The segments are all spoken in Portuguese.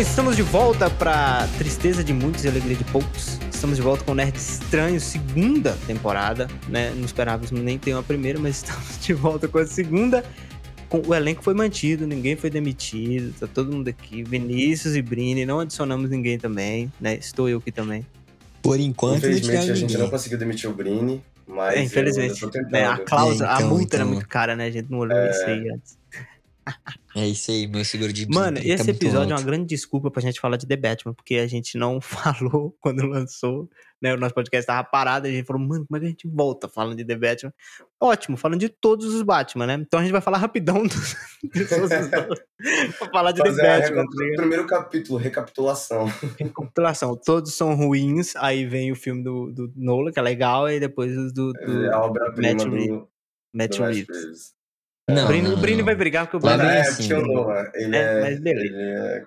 Estamos de volta para tristeza de muitos e alegria de poucos. Estamos de volta com o Nerd Estranho, segunda temporada, né? Não esperávamos nem ter uma primeira, mas estamos de volta com a segunda. Com, o elenco foi mantido, ninguém foi demitido, tá todo mundo aqui. Vinícius e Brini, não adicionamos ninguém também, né? Estou eu aqui também. Por enquanto, Infelizmente, a gente não conseguiu demitir o Brini, mas é, infelizmente. eu, eu tô tentando. É, a cláusula, É, então, a multa então. era muito cara, né? A gente não olhou isso aí antes. É isso aí, meu seguro de Mano, tá esse muito episódio é uma grande desculpa pra gente falar de The Batman, porque a gente não falou quando lançou, né? O nosso podcast tava parado, e a gente falou, mano, como é que a gente volta falando de The Batman? Ótimo, falando de todos os Batman, né? Então a gente vai falar rapidão dos, de todos os Batman, pra falar de Fazer The Batman. tá primeiro capítulo, recapitulação. Compilação, todos são ruins, aí vem o filme do, do Nolan, que é legal, e depois os do, do É a obra-prima Matt do, Matt Reeves. Não, o Brini, não, o Brini não. vai brigar porque o Brini é, assim, o? Nolan, ele É, é, mas beleza. ele é...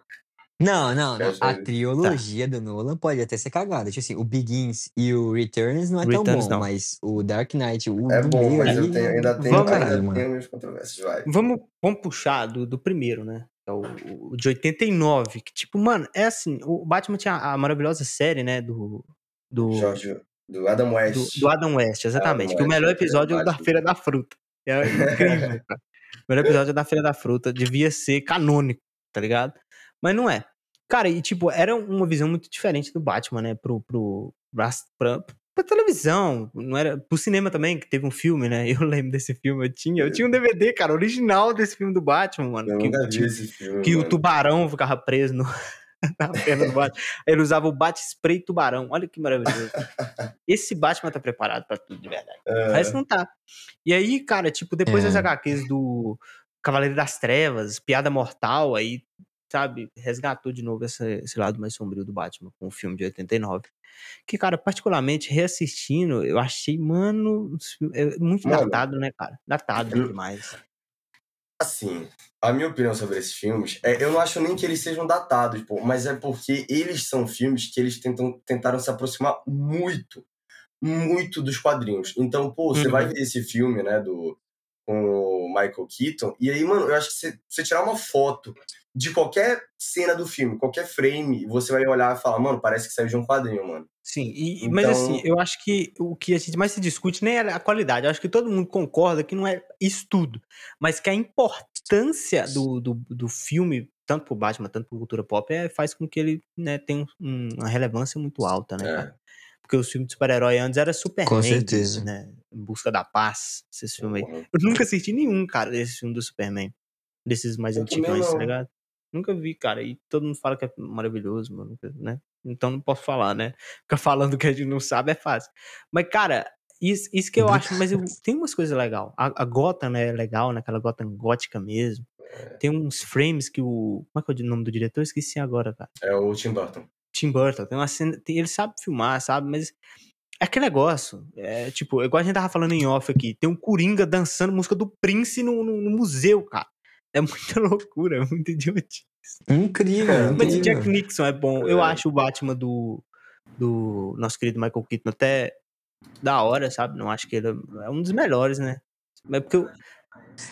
Não, não, não. A trilogia do Nolan pode até ser cagada. Tipo assim, o Begins e o Returns não é tão Returns bom, não. mas o Dark Knight, o É do bom, meio mas ali, eu tenho, ainda tenho, Vamos- ainda caralho, mano. tenho minhas controvérsias, vai. Vamos, vamos puxar do, do primeiro, né? É o, o de 89. Que, tipo, mano, é assim: o Batman tinha a maravilhosa série, né? Do. Do, Jorge, do Adam do, West. do Adam West, exatamente. Adam que o West, melhor episódio é o da. Feira da Fruta. É incrível, cara. O melhor episódio é da Feira da Fruta. Devia ser canônico, tá ligado? Mas não é. Cara, e tipo, era uma visão muito diferente do Batman, né? Pro, pro, pra, pra, pra televisão, não era pro cinema também, que teve um filme, né? Eu lembro desse filme, eu tinha, eu tinha um DVD, cara, original desse filme do Batman, mano. Eu que, nunca vi tipo, esse filme. que o mano. tubarão ficava preso no, na perna do Batman. Ele usava o bate-spray tubarão. Olha que maravilhoso. Esse Batman tá preparado pra tudo, de verdade. É, Mas não tá. E aí, cara, tipo, depois É. das HQs do Cavaleiro das Trevas, Piada Mortal, aí, sabe, resgatou de novo essa- esse lado mais sombrio do Batman com o filme de 89. Que, cara, particularmente reassistindo, eu achei, mano, é muito Mano. datado, né, cara? Datado Eu- demais. Assim, a minha opinião sobre esses filmes, é, eu não acho nem que eles sejam datados, pô, mas é porque eles são filmes que eles tentam, tentaram se aproximar muito, muito dos quadrinhos. Então, pô, você Uhum. vai ver esse filme, né, do com o Michael Keaton, e aí, mano, eu acho que você, você tirar uma foto de qualquer cena do filme, qualquer frame, você vai olhar e falar, mano, parece que saiu de um quadrinho, mano. Sim, e, mas Então- assim, eu acho que o que a gente mais se discute nem é a qualidade. Eu acho que todo mundo concorda que não é isso tudo. Mas que a importância do, do, do filme, tanto pro Batman, tanto pro cultura pop, é, faz com que ele né, tenha um- uma relevância muito alta, né, É. cara? Porque os filmes de super-herói antes era Superman. Com certeza. Né? Em Busca da Paz, esses filmes aí. Eu nunca assisti nenhum, cara, desse filme do Superman. Desses mais Eu antigos, tá ligado? Nunca vi, cara. E todo mundo fala que é maravilhoso, mano, né? Então não posso falar, né? Ficar falando que a gente não sabe é fácil. Mas, cara, isso, isso que eu acho. Mas eu, tem umas coisas legais. A, a Gotham né, é legal, né? Aquela Gotham gótica mesmo. Tem uns frames que o. Como é que é o nome do diretor? Eu esqueci agora, cara. É o Tim Burton. Tim Burton. Tem uma cena. tem- ele sabe filmar, sabe? Mas. É aquele negócio. É tipo, igual a gente tava falando em off aqui. Tem um Coringa dançando música do Prince no, no, no museu, cara. É muita loucura, é muito idiotice. Incrível, Mas o incrível. Jack Nixon é bom. Eu É. acho o Batman do, do nosso querido Michael Keaton até da hora, sabe? Não acho que ele é um dos melhores, né? Mas porque eu,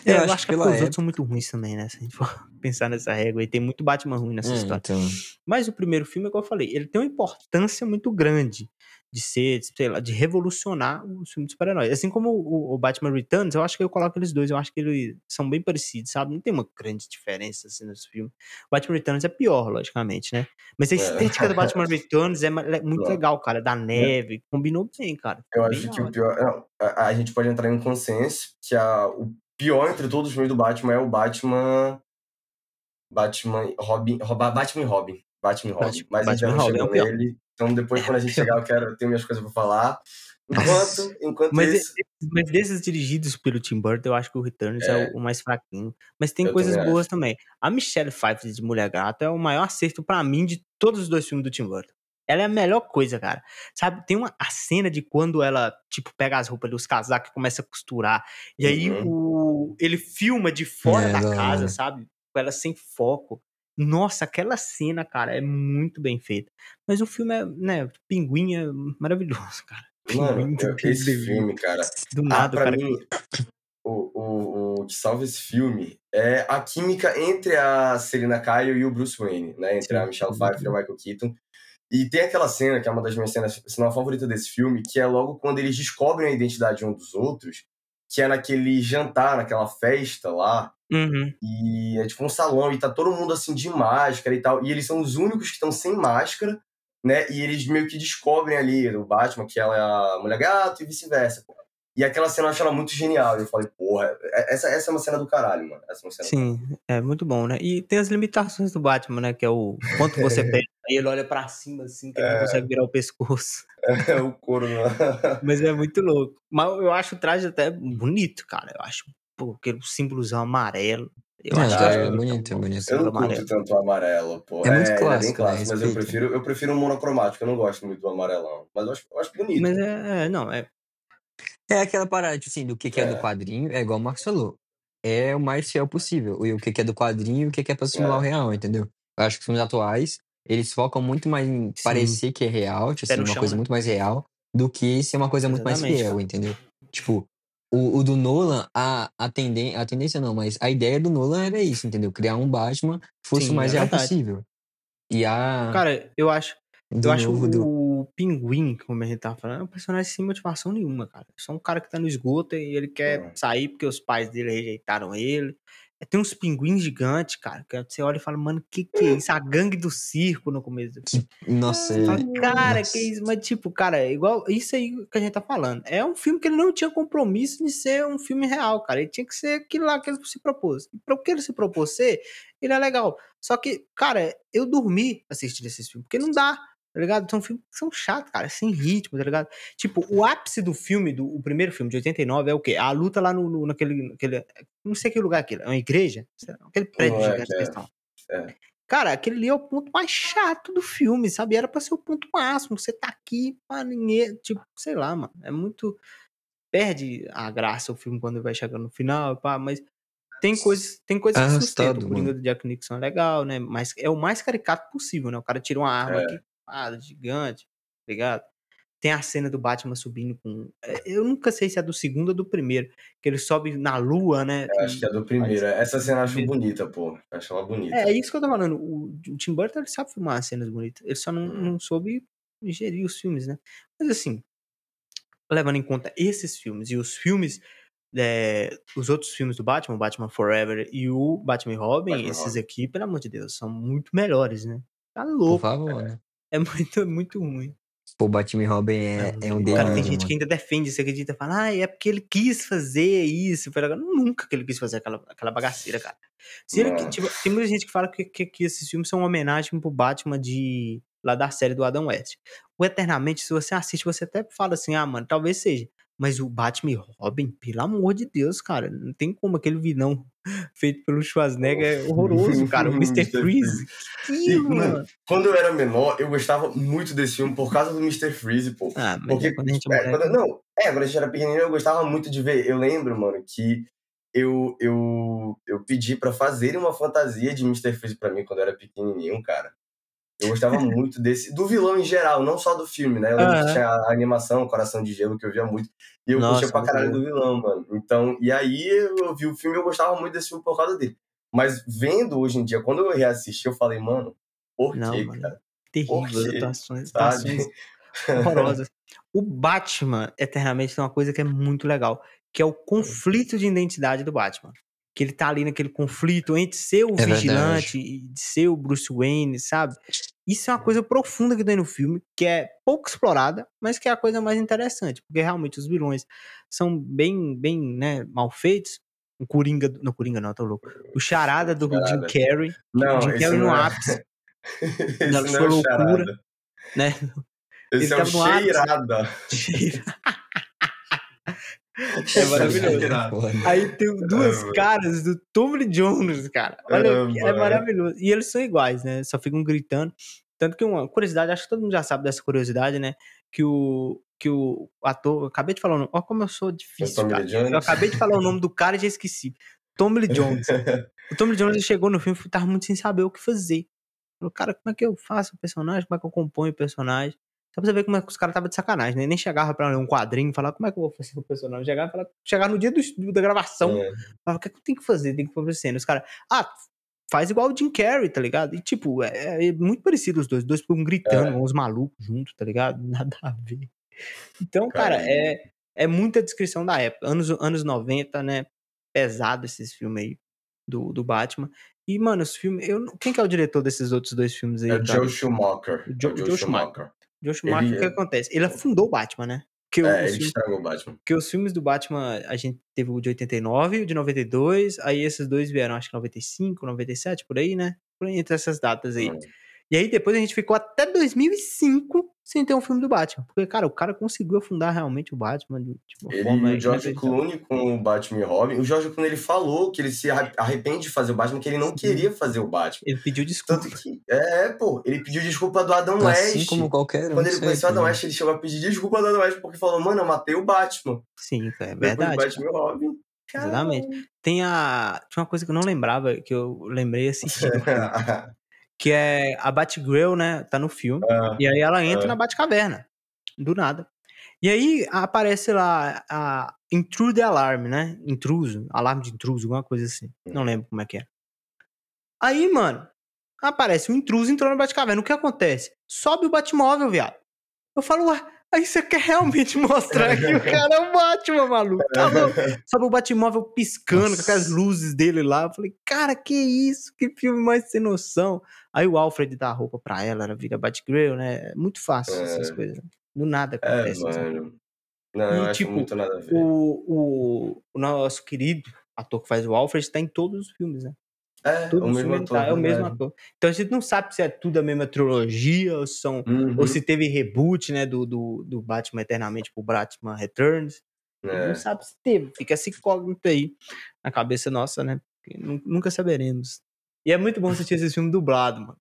Eu eu acho acho que que pela os outros são muito ruins também, né? Se a gente for pensar nessa régua. E tem muito Batman ruim nessa É, história. então, Mas o primeiro filme, igual eu falei, ele tem uma importância muito grande de ser, de, sei lá, de revolucionar os filmes de super-heróis. Assim como o, o Batman Returns, eu acho que eu coloco eles dois, eu acho que eles são bem parecidos, sabe? Não tem uma grande diferença assim nesse filme. O Batman Returns é pior, logicamente, né? Mas a É. estética do Batman Returns é é muito Não. legal, cara. Da neve, combinou bem, cara. Eu Bem acho que o pior. não, a, a gente pode entrar em consenso que a, o pior entre todos os filmes do Batman é o Batman. Batman. Robin. Batman e Robin. Batman Robin. Batman- Mas a gente Batman e não Robin é chegou pior. nele. Então depois, quando a gente pior. chegar, eu quero eu tenho minhas coisas pra falar. Enquanto, enquanto Mas, isso. mas desses dirigidos pelo Tim Burton, eu acho que o Returns é, É. o, mais fraquinho. Mas tem Eu coisas também boas também. A Michelle Pfeiffer de Mulher Gata é o maior acerto pra mim de todos os dois filmes do Tim Burton. Ela é a melhor coisa, cara. Sabe, tem uma a cena de quando ela, tipo, pega as roupas dos casacos e começa a costurar. E aí Uhum. o, ele filma de fora É, da casa, hora. sabe? Com ela sem foco. Nossa, aquela cena, cara, é muito bem feita. Mas o filme é, né, Pinguim é maravilhoso, cara. Mano, Pinguim Pinguim esse filme, cara. Do Ah, nada, pra cara mim, o, o, o que salva esse filme é a química entre a Selina Kyle e o Bruce Wayne, né? Entre a Michelle Pfeiffer e o Michael Keaton. E tem aquela cena, que é uma das minhas cenas, cena favorita desse filme, que é logo quando eles descobrem a identidade um dos outros, que é naquele jantar, naquela festa lá, Uhum. e é tipo um salão, e tá todo mundo assim de máscara e tal, e eles são os únicos que estão sem máscara, né? E eles meio que descobrem ali o Batman que ela é a mulher gato e vice-versa. E aquela cena eu acho ela muito genial. Eu falei, porra, é- essa, essa é uma cena do caralho, mano. Essa é uma cena Sim, é muito bom, né? E tem as limitações do Batman, né? Que é o quanto você pega, aí ele olha pra cima assim, que ele não consegue virar o pescoço. É o couro. né? Mas é muito louco. Mas eu acho o traje até bonito, cara. Eu acho pô, aquele símbolozinho amarelo. Eu É, acho ah, que é acho bonito, é bonito. Eu símbolo não curto tanto o amarelo, pô. É muito ele clássico, é bem né? clássico, mas eu prefiro, eu prefiro o monocromático. Eu não gosto muito do amarelão. Mas eu acho, eu acho bonito. Mas é, é, não, é. É aquela parada, tipo assim, do que, que é. do É. quadrinho, é igual o Marcos falou. É o mais fiel possível. E o que, que é do quadrinho e o que, que é pra simular É. o real, entendeu? Eu acho que os filmes atuais, eles focam muito mais em Sim. parecer que é real, tipo assim, uma chão, coisa né? muito mais real, do que ser uma coisa muito mais fiel, cara. entendeu? Tipo, o, o do Nolan, a, a, tenden a tendência não, mas a ideia do Nolan era isso, entendeu? Criar um Batman fosse Sim, o mais é real possível. E a. Cara, eu acho. do eu acho novo do. o Pinguim, como a gente tava falando, é um personagem sem motivação nenhuma, cara. Só um cara que tá no esgoto e ele quer É. sair porque os pais dele rejeitaram ele. É, Tem uns pinguins gigantes, cara, que você olha e fala, mano, que que é isso? A gangue do circo no começo do filme. Nossa, fala, é. cara, Nossa. que isso? Mas, tipo, cara, é igual isso aí que a gente tá falando. É um filme que ele não tinha compromisso de ser um filme real, cara. Ele tinha que ser aquilo lá que ele se propôs. E pro que ele se propôs ser, ele é legal. Só que, cara, eu dormi assistindo esses filmes, porque não dá, tá ligado? São filmes que são chatos, cara, sem ritmo, tá ligado? Tipo, o ápice do filme, do o primeiro filme de 89, é o quê? A luta lá no, no- naquele, naquele. Não sei que lugar é aquilo. É uma igreja? Aquele prédio é, gigante que é. que eles estão. É. Cara, aquele ali é o ponto mais chato do filme, sabe? Era pra ser o ponto máximo. Você tá aqui pra ninguém. Tipo, sei lá, mano. É muito. Perde a graça o filme quando vai chegando no final, pá, mas tem coisas, tem coisas que Arrastado, sustentam. O Coringa do Jack Nixon é legal, né? Mas é o mais caricato possível, né? O cara tira uma arma É. aqui, ah, gigante, tá ligado? Tem a cena do Batman subindo com. é, Eu nunca sei se é do segundo ou do primeiro. Que ele sobe na lua, né? Eu acho que é do primeiro. Essa cena eu acho bonita, pô. Eu acho ela bonita. É, é isso que eu tô falando. O, o Tim Burton ele sabe filmar as cenas bonitas. Ele só não, Hum. não soube gerir os filmes, né? Mas assim, levando em conta esses filmes e os filmes, é, os outros filmes do Batman, o Batman Forever e o Batman e Robin, Batman esses Robin. aqui, pelo amor de Deus, são muito melhores, né? Tá Por louco. favor, né? É muito, muito ruim. Pô, Batman e Robin é, é um Mano, Cara, tem gente que ainda defende isso, acredita, fala, ah, é porque ele quis fazer isso. Legal. Nunca que ele quis fazer aquela, aquela bagaceira, cara. Se ele, Não. tipo, tem muita gente que fala que, que, que esses filmes são uma homenagem pro Batman de lá da série do Adam West. O Eternamente, se você assiste, você até fala assim, ah, mano, talvez seja. Mas o Batman e Robin, pelo amor de Deus, cara, não tem como aquele vilão feito pelo Schwarzenegger é horroroso, cara. O Mr. Freeze. Que E, mano, quando eu era menor, eu gostava muito desse filme por causa do Mr. Freeze, pô. Ah, mas Porque, é quando a gente é é, quando- não, é, quando a gente era pequenininho, eu gostava muito de ver. Eu lembro, mano, que eu, eu, eu pedi pra fazer uma fantasia de Mr. Freeze pra mim quando eu era pequenininho, cara. Eu gostava muito desse, do vilão em geral, não só do filme, né? Eu lembro Aham. que tinha a animação Coração de Gelo, que eu via muito. E eu Nossa, curtia pra caralho do vilão, mano. Então, e aí eu vi o filme e eu gostava muito desse filme por causa dele. Mas vendo hoje em dia, quando eu reassisti, eu falei, mano, por Não, quê, mano. cara? Terrível, quê? atuações, Sabe? atuações horrorosas. O Batman, eternamente, tem uma coisa que é muito legal, que é o conflito de identidade do Batman. Que ele tá ali naquele conflito entre ser o É verdade. vigilante e de ser o Bruce Wayne, sabe? Isso é uma coisa profunda que tem no filme, que é pouco explorada, mas que é a coisa mais interessante, porque realmente os vilões são bem, bem, né, mal feitos. O Coringa, não, Coringa não, tô louco. O Charada do Jim Charada. Carrey, Não, o Jim Carrey no não é- ápice, da não sua é o loucura, charada. né? Esse Ele é o tava no ápice. cheirada. É maravilhoso. Foda. Aí tem duas mano. caras do Tom Lee Jones, cara. Olha, É, é maravilhoso. E eles são iguais, né? Só ficam gritando. Tanto que uma curiosidade, acho que todo mundo já sabe dessa curiosidade, né? Que o, que o ator. Eu acabei de falar o nome. Olha como eu sou difícil, Tommy cara. Lee Jones. Eu acabei de falar o nome do cara e já esqueci. Tom Lee Jones. O Tom Lee Jones ele chegou no filme e tava muito sem saber o que fazer. Falou, cara, como é que eu faço o personagem? Como é que eu componho o personagem? Só pra você ver como é que os caras estavam de sacanagem, né? Nem chegava pra ler um quadrinho e falar como é que eu vou fazer o personagem. Chegava, falava, chegava no dia do, da gravação, É. falava, o que, é que eu tenho que fazer? Tem que fazer cena. Os caras, ah, faz igual o Jim Carrey, tá ligado? E tipo, é, é muito parecido os dois. Os dois ficam gritando, É. uns malucos juntos, tá ligado? Nada a ver. Então, cara, Cara, é, é muita descrição da época. Anos, anos 90, né? Pesado esses filmes aí do, do Batman. E, mano, os filmes. Eu, quem que é o diretor desses outros dois filmes aí? É o cara? Joe Schumacher. O Joe- É Joe Joe Schumacher. Joe Schumacher, o que é- acontece? Ele afundou o Batman, né? O- É, ele filmes, estragou o Batman. porque os filmes do Batman, a gente teve o de 89, o de 92, aí esses dois vieram, acho que 95, 97, por aí, né? Por aí, entre essas datas aí. Hum. E aí depois a gente ficou até 2005 sem ter um filme do Batman. Porque, cara, o cara conseguiu afundar realmente o Batman de uma Ele forma e o George. Clooney com o Batman e Robin. O George Clooney ele falou que ele se arre- arrepende de fazer o Batman, que ele não Sim. queria fazer o Batman. Ele pediu desculpa. Tanto que, é, pô, ele pediu desculpa do Adam Assim West. como qualquer um. Quando ele conheceu o Adam né? West, ele chegou a pedir desculpa do Adam West porque falou, mano, eu matei o Batman. Sim, é Depois do verdade. Batman e Robin. Exatamente. Tem a. Tinha uma coisa que eu não lembrava, que eu lembrei assistindo. Que é a Batgirl, né? Tá no filme. Ah, E aí ela entra Ah. na Batcaverna. Do nada. E aí aparece lá a Intrude Alarm, né? Intruso. Alarme de intruso, alguma coisa assim. Não lembro como é que é. Aí, mano, aparece um intruso entrou na Batcaverna. O que acontece? Sobe o Batmóvel, viado. Eu falo, ué, aí você quer realmente mostrar que o cara é o Batman, maluco. Tá? Sobe o Batmóvel piscando com aquelas Nossa. luzes dele lá. Eu falei, cara, que isso? Que filme mais sem noção. Aí o Alfred dá a roupa pra ela, ela vira Batgirl, né? É muito fácil É. essas coisas. Do nada É, acontece. mano. Não, E, eu acho tipo, muito nada a ver. O, o, o nosso querido ator que faz o Alfred tá em todos os filmes, né? É, o mesmo ator. tá, é o mesmo verdade. ator. Então a gente não sabe se é tudo a mesma trilogia ou, são, Uhum, ou se teve reboot, né? Do, do, do Batman Eternamente pro Batman Returns. A gente é. Não sabe se teve. Fica essa incógnita aí na cabeça nossa, né? Porque nu- nunca saberemos. E é muito bom assistir esse filme dublado, mano.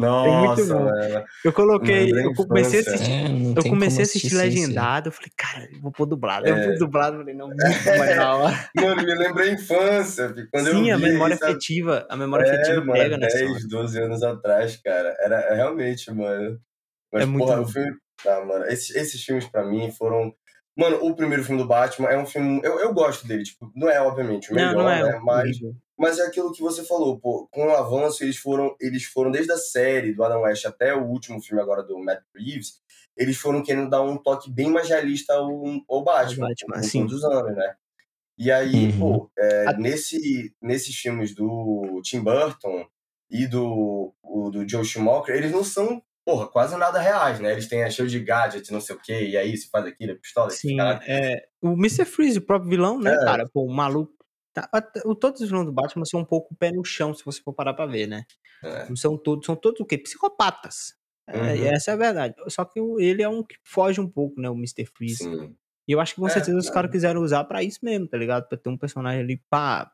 Nossa, bom. mano. Eu coloquei, eu comecei a assistir. É, Eu comecei a assistir ser. legendado, eu falei, cara, eu vou pôr dublado. Eu É. fui dublado, eu falei, não, muito mais da hora. Mano, me lembrei a infância. Quando Sim, eu a vi memória isso, sabe? afetiva, a memória É, afetiva mano, pega nessa 10, hora. 12 anos atrás, cara. Era é, realmente, mano. Mas, É muito porra, bom. o filme. Ah, mano, esses, esses filmes pra mim foram. Mano, o primeiro filme do Batman é um filme. Eu, eu gosto dele, tipo, não é, obviamente, o melhor, não, não é né? Mas, horrível. Mas é aquilo que você falou, pô. Com o avanço, eles foram. Eles foram desde a série do Adam West até o último filme agora do Matt Reeves. Eles foram querendo dar um toque bem mais realista ao, ao Batman. Ao Batman, sim. todos os anos, né? E aí, Uhum. pô, é, A- nesse, nesses filmes do Tim Burton e do, o, do Joe Schumacher, eles não são, porra, quase nada reais, né? Eles têm a cheio de gadget, não sei o quê, e aí se faz aquilo, é pistola, Sim, é, o Mr. Freeze, o próprio vilão, né, É. cara? Pô, o maluco. Tá- até- o- todos os vilões do Batman são um pouco pé no chão, se você for parar pra ver, né? É. Não são todos, são todos o quê? Psicopatas. É, Uhum. e essa é a verdade. Só que ele é um que foge um pouco, né? O Mr. Freeze. Sim. E eu acho que com É, certeza os é. caras quiseram usar pra isso mesmo, tá ligado? Pra ter um personagem ali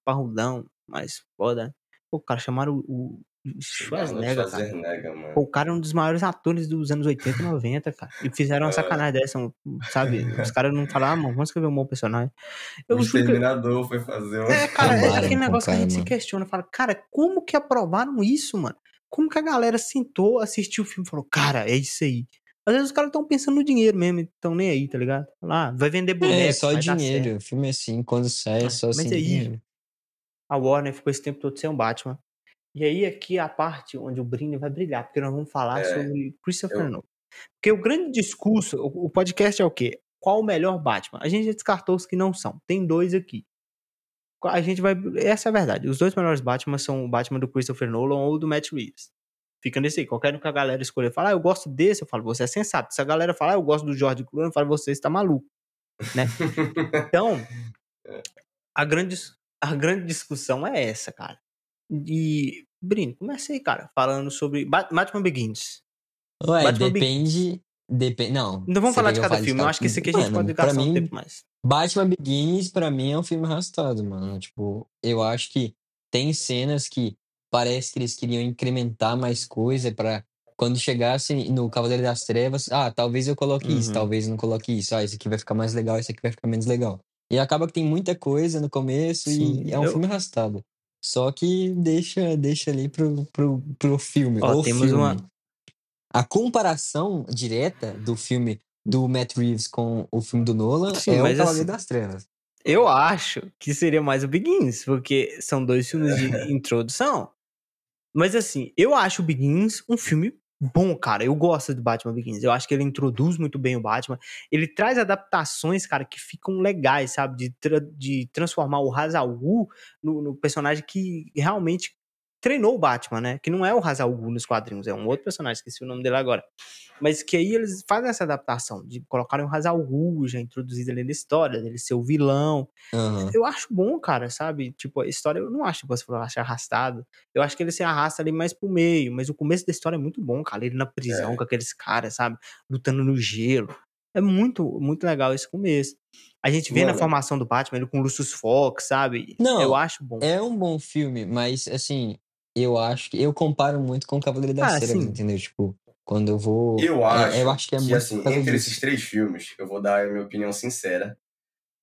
parrudão, mais foda. né? Pô, cara, chamaram o, o Schwarzenegger, cara. Mano. O cara é um dos maiores atores dos anos 80 e 90, cara. E fizeram uma É. sacanagem dessa, sabe? Os caras não falaram, ah, mano, vamos escrever um bom personagem. Eu o juro que- Exterminador foi fazer um. É, cara, é aquele com o negócio que a cara, gente se mano. questiona. Fala, cara, como que aprovaram isso, mano? Como que a galera sentou, assistiu o filme e falou, cara, é isso aí. Às vezes os caras estão pensando no dinheiro mesmo, estão nem aí, tá ligado? Lá, vai vender boneco, É, só dinheiro. O filme é assim, quando sai é É, só mas assim. aí- dinheiro. A Warner ficou esse tempo todo sem o Batman. E aí aqui é a parte onde o Brini vai brilhar, porque nós vamos falar É, sobre Christopher eu- Nolan. Porque o grande discurso, o, o podcast é o quê? Qual o melhor Batman? A gente já descartou os que não são. Tem dois aqui. A gente vai. Essa é a verdade. Os dois melhores Batman são o Batman do Christopher Nolan ou do Matt Reeves. Fica nesse aí. Qualquer um que a galera escolher falar, ah, eu gosto desse, eu falo, você é sensato. Se a galera falar, ah, eu gosto do George Clooney, eu falo, você está maluco. Né? Então, a grande, a grande discussão é essa, cara. E, Brino, comecei, cara, falando sobre Ba- Batman Begins. Ué, Batman Be- depende. Depende. Não. Não vamos falar de cada filme, eu acho que esse aqui a gente Mano, pode pra gastar um tempo mais. Batman Begins, pra mim, é um filme arrastado, mano. Tipo, eu acho que tem cenas que parece que eles queriam incrementar mais coisa pra quando chegasse no Cavaleiro das Trevas, ah, talvez eu coloque isso, Uhum. talvez não coloque isso. Ah, esse aqui vai ficar mais legal, esse aqui vai ficar menos legal. E acaba que tem muita coisa no começo Sim, e é um eu- filme arrastado. Só que deixa, deixa ali pro, pro, pro filme. Ó, temos filme. uma- A comparação direta do filme do Matt Reeves com o filme do Nolan Sim, é o Cavaleiro assim- das Trevas. Eu acho que seria mais o Begins, porque são dois filmes de introdução. Mas assim, eu acho o Begins um filme bom, cara. Eu gosto do Batman Begins. Eu acho que ele introduz muito bem o Batman. Ele traz adaptações, cara, que ficam legais, sabe? De, tra- de transformar o Ra's al Ghul no, no personagem que realmente treinou o Batman, né? Que não é o Ra's al Ghul nos quadrinhos, é um outro personagem, esqueci o nome dele agora. Mas que aí eles fazem essa adaptação de colocarem o Ra's al Ghul já introduzido ali na história, dele ser o vilão. Aham. Eu acho bom, cara, sabe? Tipo, a história eu não acho que você falou, acho arrastado. Eu acho que ele se arrasta ali mais pro meio, mas o começo da história é muito bom, cara. Ele na prisão É. com aqueles caras, sabe? Lutando no gelo. É muito, muito legal esse começo. A gente vê na Mano. formação do Batman ele com o Lucius Fox, sabe? Não, eu acho bom. É um bom filme, mas assim, eu acho que. Eu comparo muito com o Cavaleiro das Ah, Trevas, sim. entendeu? Tipo, quando eu vou. Eu é- acho, eu acho que é muito assim, entre disso. esses três filmes, eu vou dar a minha opinião sincera.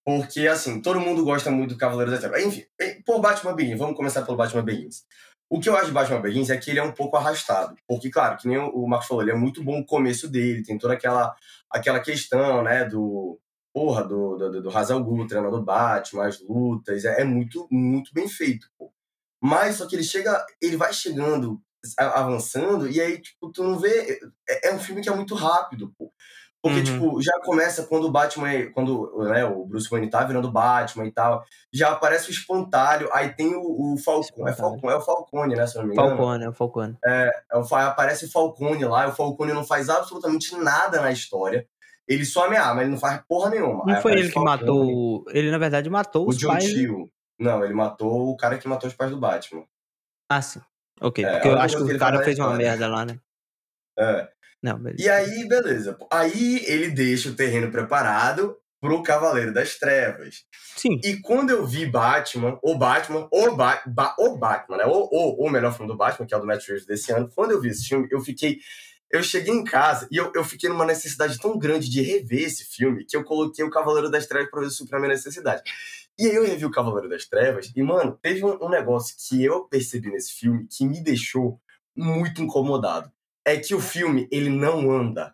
Porque, assim, todo mundo gosta muito do Cavaleiro das Trevas. Enfim, eh, por Batman Begins, vamos começar pelo Batman Begins. O que eu acho de Batman Begins é que ele é um pouco arrastado. Porque, claro, que nem o Marcos falou, ele é muito bom o começo dele, tem toda aquela, aquela questão, né, do. Porra, do, do, do Ra's al Ghul, treinando do Batman, as lutas, é, é muito, muito bem feito, pô. Mas só que ele chega, ele vai chegando, avançando, e aí, tipo, tu não vê. É, é um filme que é muito rápido, pô. Porque, Uhum. tipo, já começa quando o Batman, quando né, o Bruce Wayne tá virando Batman e tal, já aparece o espantalho, aí tem o, o Falcone, é. Falcone, é o Falcone, né, se não me engano. Falcone, é o Falcone. É o Fa- aparece o Falcone lá, o Falcone não faz absolutamente nada na história. Ele só ameaça, mas ele não faz porra nenhuma. Não Aí foi ele que matou. Ele, na verdade, matou o os John pais. Chill. Não, ele matou o cara que matou os pais do Batman. Ah, sim. Ok, É, porque eu acho que que o cara fez uma merda lá, né? É. Não, beleza. E aí, beleza. Aí ele deixa o terreno preparado pro Cavaleiro das Trevas. Sim. E quando eu vi Batman, o Batman, o, ba Ba- o Batman, né? O, o, o melhor filme do Batman, que é o do Matt Reeves desse ano, quando eu vi esse filme, eu fiquei. Eu cheguei em casa e eu, eu fiquei numa necessidade tão grande de rever esse filme que eu coloquei o Cavaleiro das Trevas pra ver se suprir a minha necessidade. E aí eu revi o Cavaleiro das Trevas e, mano, teve um, um negócio que eu percebi nesse filme que me deixou muito incomodado. É que o filme, ele não anda.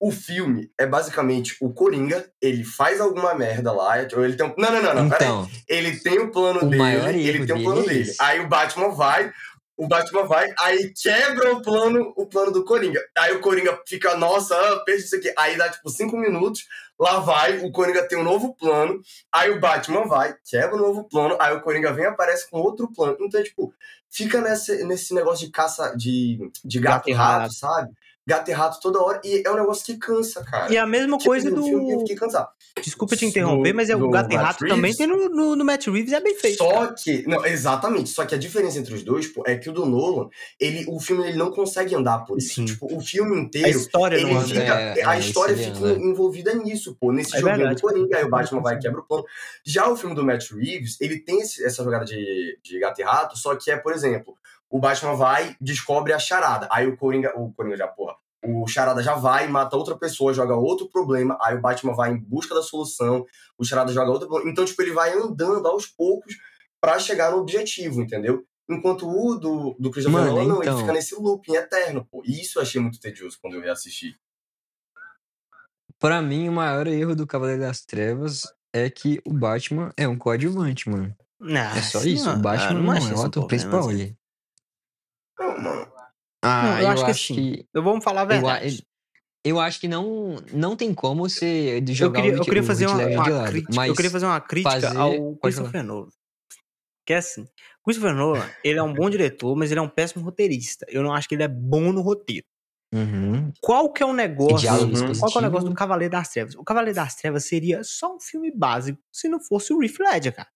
O filme é basicamente o Coringa, ele faz alguma merda lá, ou ele tem um... Não, não, não, não, peraí. Então, Ele tem o plano O dele, ele tem o plano dele é dele. Aí o Batman vai, o Batman vai, aí quebra o plano, o plano do Coringa. Aí o Coringa fica, nossa, ah, perdi isso aqui. Aí dá tipo cinco minutos, lá vai, o Coringa tem um novo plano, aí o Batman vai, quebra o novo plano, aí o Coringa vem e aparece com outro plano. Então, tipo, fica nesse, nesse negócio de caça, de, de gato, Gato e e rato, rato. sabe? Gato e rato toda hora, e é um negócio que cansa, cara. E a mesma Tipo, coisa no filme eu do. fiquei cansado. Desculpa te interromper, do- mas é o do Gato e Rato Reeves? também tem no, no, no Matt Reeves, é bem feito. Só cara. que, não, exatamente, só que a diferença entre os dois, pô, é que o do Nolan, ele, o filme ele não consegue andar por isso. Sim. Tipo, o filme A inteiro, história ele não fica, É, a é, história fica envolvida nisso, pô, nesse É joguinho do Coringa, aí o Batman vai e quebra o plano. Já o filme do Matt Reeves, ele tem esse- essa jogada de, de gato e rato, só que é, por exemplo, o Batman vai, descobre a charada, aí o Coringa, o Coringa já, porra, o Charada já vai, mata outra pessoa, joga outro problema, aí o Batman vai em busca da solução, o Charada joga outro problema. Então, tipo, ele vai andando aos poucos pra chegar no objetivo, entendeu? Enquanto o do, do Christopher Mano, Nolan, não, então. ele fica nesse looping eterno, pô. E isso eu achei muito tedioso quando eu reassisti. pra mim, o maior erro do Cavaleiro das Trevas é que o Batman é um coadjuvante, mano. Não, É só assim, isso. não- O Batman ah, não, acho é o um ator problema, principal assim. ali. Não. Ah, Não, eu eu, acho acho, que que. assim, Eu vamos falar a eu, verdade. eu acho que não, não tem como você Eu jogar queria, o eu queria fazer uma, uma lado. crítica. Eu queria fazer uma crítica fazer- ao Christopher Nolan. Que é assim, Christopher Nolan, ele é um bom diretor, mas ele é um péssimo roteirista. Eu não acho que ele é bom no roteiro. Uhum. Qual que é o negócio? Uhum. Qual que é o negócio do Cavaleiro das Trevas? O Cavaleiro das Trevas seria só um filme básico se não fosse o Heath Ledger, cara.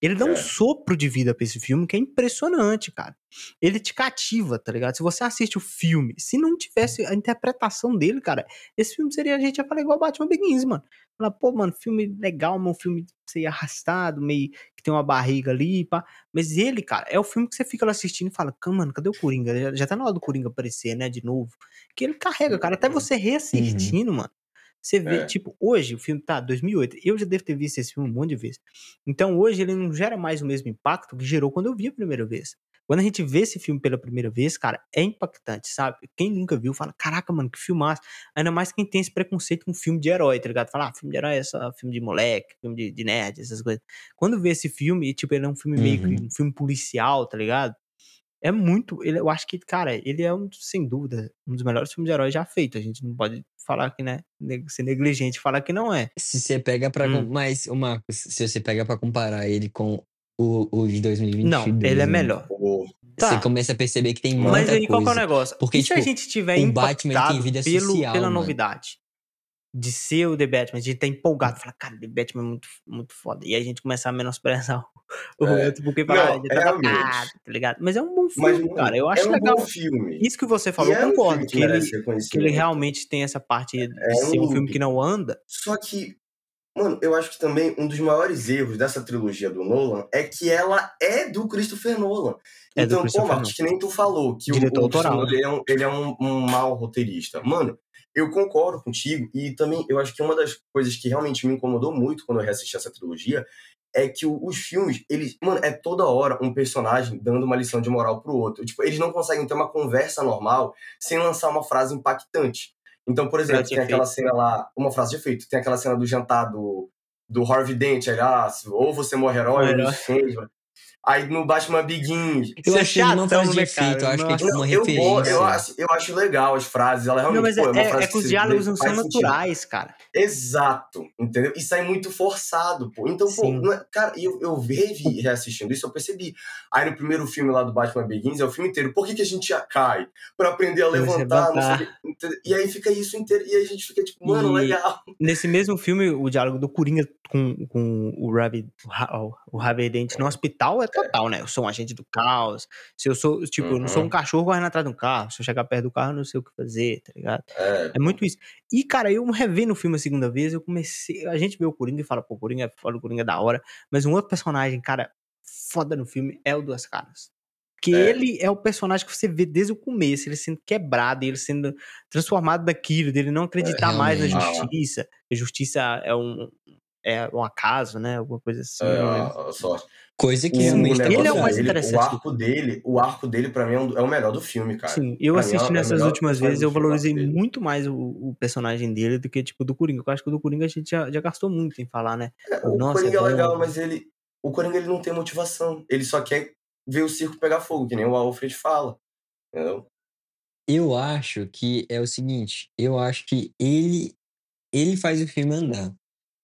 Ele dá um É. sopro de vida pra esse filme que é impressionante, cara. Ele te cativa, tá ligado? Se você assiste o filme, se não tivesse a interpretação dele, cara, esse filme seria, a gente ia falar igual Batman Begins, mano. Falar, pô, mano, filme legal, mas um filme ia arrastado, meio que tem uma barriga ali, pá. Mas ele, cara, é o filme que você fica lá assistindo e fala, "Cã, mano, cadê o Coringa? Já, já tá na hora do Coringa aparecer, né, de novo. Que ele carrega, cara, até você reassistindo, mano. Você vê, É. tipo, hoje o filme tá 2008, eu já devo ter visto esse filme um monte de vezes. Então hoje ele não gera mais o mesmo impacto que gerou quando eu vi a primeira vez. Quando a gente vê esse filme pela primeira vez, cara, é impactante, sabe? Quem nunca viu fala, caraca, mano, que filmaço. Ainda mais quem tem esse preconceito com filme de herói, tá ligado? Fala, ah, filme de herói é só filme de moleque, filme de, de nerd, essas coisas. Quando vê esse filme, tipo, ele é um filme meio que Uhum. um filme policial, tá ligado? É muito. Ele, eu acho que, cara, ele é um, sem dúvida, um dos melhores filmes de herói já feito. A gente não pode falar que, né? Ser negligente e falar que não é. Se você pega pra. Hum. Mas, o Marcos, se você pega pra comparar ele com o, o de 2022. Não, ele é melhor. Tá. Você começa a perceber que tem muita Mas aí qual que é o coisa. negócio? Porque, e se a tipo, gente tiver o Batman, tem vida pelo, social, pela mano. novidade de ser o The Batman, a gente tá empolgado, fala, cara, The Batman é muito, muito foda. E aí a gente começa a menosprezar o, o É. outro, porque fala, Não, tá tá ligado? Mas é um bom mas, filme, mano, cara. Eu é acho um legal. bom filme. Isso que você falou, eu é um concordo. filme Que, ele, merece que ele realmente tem essa parte de É ser um um filme que não anda. Só que, mano, eu acho que também um dos maiores erros dessa trilogia do Nolan é que ela é do Christopher Nolan. É então, pô, Marcos, que nem tu falou, que o, Diretor o Christopher autoral, Nolan ele é, um, ele é um, um mau roteirista. Mano, eu concordo contigo e também eu acho que uma das coisas que realmente me incomodou muito quando eu reassisti essa trilogia é que os filmes, eles, mano, é toda hora um personagem dando uma lição de moral pro outro. Tipo, eles não conseguem ter uma conversa normal sem lançar uma frase impactante. Então, por exemplo, tem aquela cena lá, uma frase de efeito, tem aquela cena do jantar do, do Harvey Dent, aí, ah, ou você morre herói, ou você Aí no Batman Begins, Eu Isso é que ele não faz né, efeito, eu acho que é tipo uma eu, referência. eu, acho, eu acho legal as frases, ela Não, realmente mas é, pô, uma é- frase é que os você diálogos não são faz sentido. naturais, cara. Exato, entendeu? Isso aí é muito forçado, pô. Então, pô, Sim. não é- cara, eu, eu revi reassistindo isso, eu percebi. Aí no primeiro filme lá do Batman Begins, é o filme inteiro. Por que, que a gente já cai? Pra aprender a levantar, não sei? E aí fica isso inteiro, e aí a gente fica tipo, mano, E- legal. Nesse mesmo filme, o diálogo do Coringa com, com o Ravi, o Ra- o- o Harvey Dent no hospital é total, né? Eu sou um agente do caos. Se eu sou, tipo, eu não sou um Uhum. cachorro correndo atrás de um carro. Se eu chegar perto do carro, eu não sei o que fazer, tá ligado? É, É muito isso. E, cara, eu revendo o filme a segunda vez, eu comecei. A gente vê o Coringa e fala, pô, o Coringa é foda, o Coringa é da hora. Mas um outro personagem, cara, foda no filme é o Duas Caras. Porque É. ele é o personagem que você vê desde o começo, ele sendo quebrado, ele sendo transformado daquilo, dele não acreditar mais na justiça. A justiça é um, é um acaso, né? Alguma coisa assim. é, a sorte. Coisa que O realmente tá Ele é o mais interessante O do arco dele, o arco dele pra mim é, um- é o melhor do filme, cara. Sim, eu Pra é assisti o nessas melhor últimas vezes, eu valorizei o muito mais o, o personagem dele do que, tipo, do Coringa. Eu acho que o do Coringa a gente já, já gastou muito em falar, né? É, o Nossa, Coringa é, é bom. legal, mas ele. O Coringa ele não tem motivação. Ele só quer ver o circo pegar fogo, que nem o Alfred fala. Entendeu? Eu acho que é o seguinte, eu acho que ele ele faz o filme andar.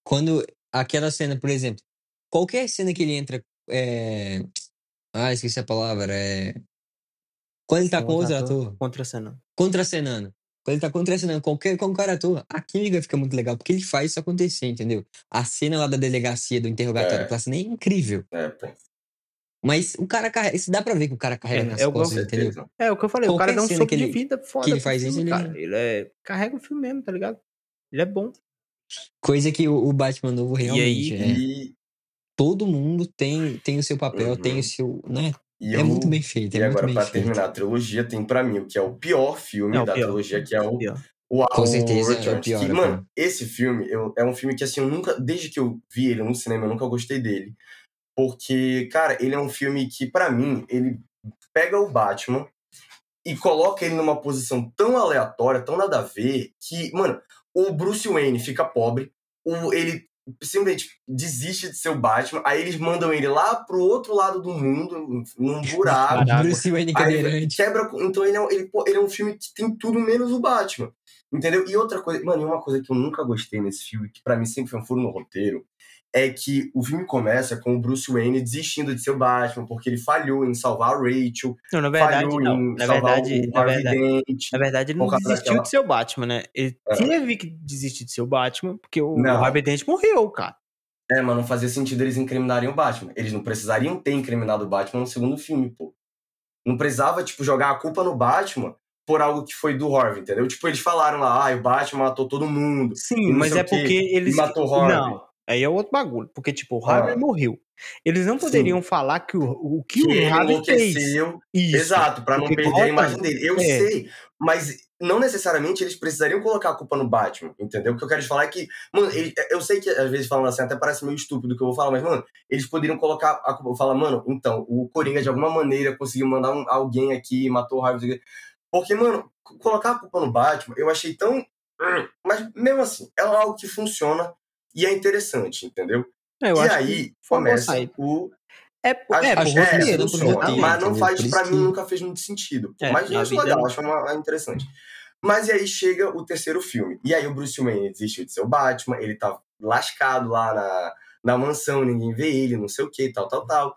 Quando aquela cena, por exemplo, qualquer cena que ele entra, é... ah, esqueci a palavra, é quando ele tá com outro ator, Contracenando. contracenando. Quando ele tá contracenando qualquer qualquer ator, a química fica muito legal, porque ele faz isso acontecer, entendeu? A cena lá da delegacia do interrogatório, É. aquela cena é incrível. É, pô, Mas o cara carrega, se dá pra ver que o cara carrega É, nas é o com costas, entendeu? certeza. É, o que eu falei, o Qualquer cara dá um soco que de ele- vida foda que ele pro faz filme, isso, ele- cara. Ele é... carrega o filme mesmo, tá ligado? Ele é bom. Coisa que o, Batman novo E aí- realmente é. E, todo mundo tem, tem o seu papel, Uhum. tem o seu, né? e é eu- muito bem feito, é E agora, feito. terminar a trilogia, tem pra mim o que é o pior filme É o da pior. trilogia, que é o, Pior. o, Com o certeza é o Returns. pior, que, é mano, esse filme eu, é um filme que, assim, eu nunca, desde que eu vi ele no cinema, eu nunca gostei dele. Porque, cara, ele é um filme que, pra mim, ele pega o Batman e coloca ele numa posição tão aleatória, tão nada a ver, que, mano, o Bruce Wayne fica pobre, o, ele simplesmente desiste de ser o Batman, aí eles mandam ele lá pro outro lado do mundo, num buraco. Caraca. Bruce Wayne cadeirante. quebra. Então ele é, um, ele, pô, ele é um filme que tem tudo menos o Batman. Entendeu? E outra coisa, mano, e uma coisa que eu nunca gostei nesse filme, que pra mim sempre foi um furo no roteiro, é que o filme começa com o Bruce Wayne desistindo de ser o Batman, porque ele falhou em salvar a Rachel, Não, na verdade, falhou não. em Na salvar verdade, o na verdade, Dent. na verdade, ele não desistiu daquela- de ser o Batman, né? Ele É. teve que desistir de ser o Batman, porque o, Não. o Harvey Dent morreu, cara. É, mas não fazia sentido eles incriminarem o Batman. Eles não precisariam ter incriminado o Batman no segundo filme, pô. Não precisava, tipo, jogar a culpa no Batman por algo que foi do Harvey, entendeu? Tipo, eles falaram lá, ah, o Batman matou todo mundo. Sim, mas é porque eles. matou o Harvey. Não, Aí é outro bagulho. Porque, tipo, o Harvey Ah. morreu. Eles não Sim. poderiam falar que o, o que, Que o Harvey fez. Isso. Exato, pra não perder a imagem dele. Eu é. sei, mas não necessariamente eles precisariam colocar a culpa no Batman, entendeu? O que eu quero te falar é que, mano, ele- eu sei que às vezes falando assim até parece meio estúpido o que eu vou falar, mas, mano, eles poderiam colocar a culpa. Falar, mano, então, o Coringa de alguma maneira conseguiu mandar um- alguém aqui, matou o Harvey. Porque, mano, colocar a culpa no Batman, eu achei tão. hum, Mas mesmo assim, é algo que funciona e é interessante, entendeu? É, eu e acho aí começa o É, é, por acho- é, funciona, roteiro. mas não faz, isso mim, nunca fez muito sentido. É, mas eu acho vida legal, não. acho uma, interessante. Mas e aí chega o terceiro filme. E aí o Bruce Wayne desistiu de ser o Batman, ele tá lascado lá na, na mansão, ninguém vê ele, não sei o que, tal, tal, tal.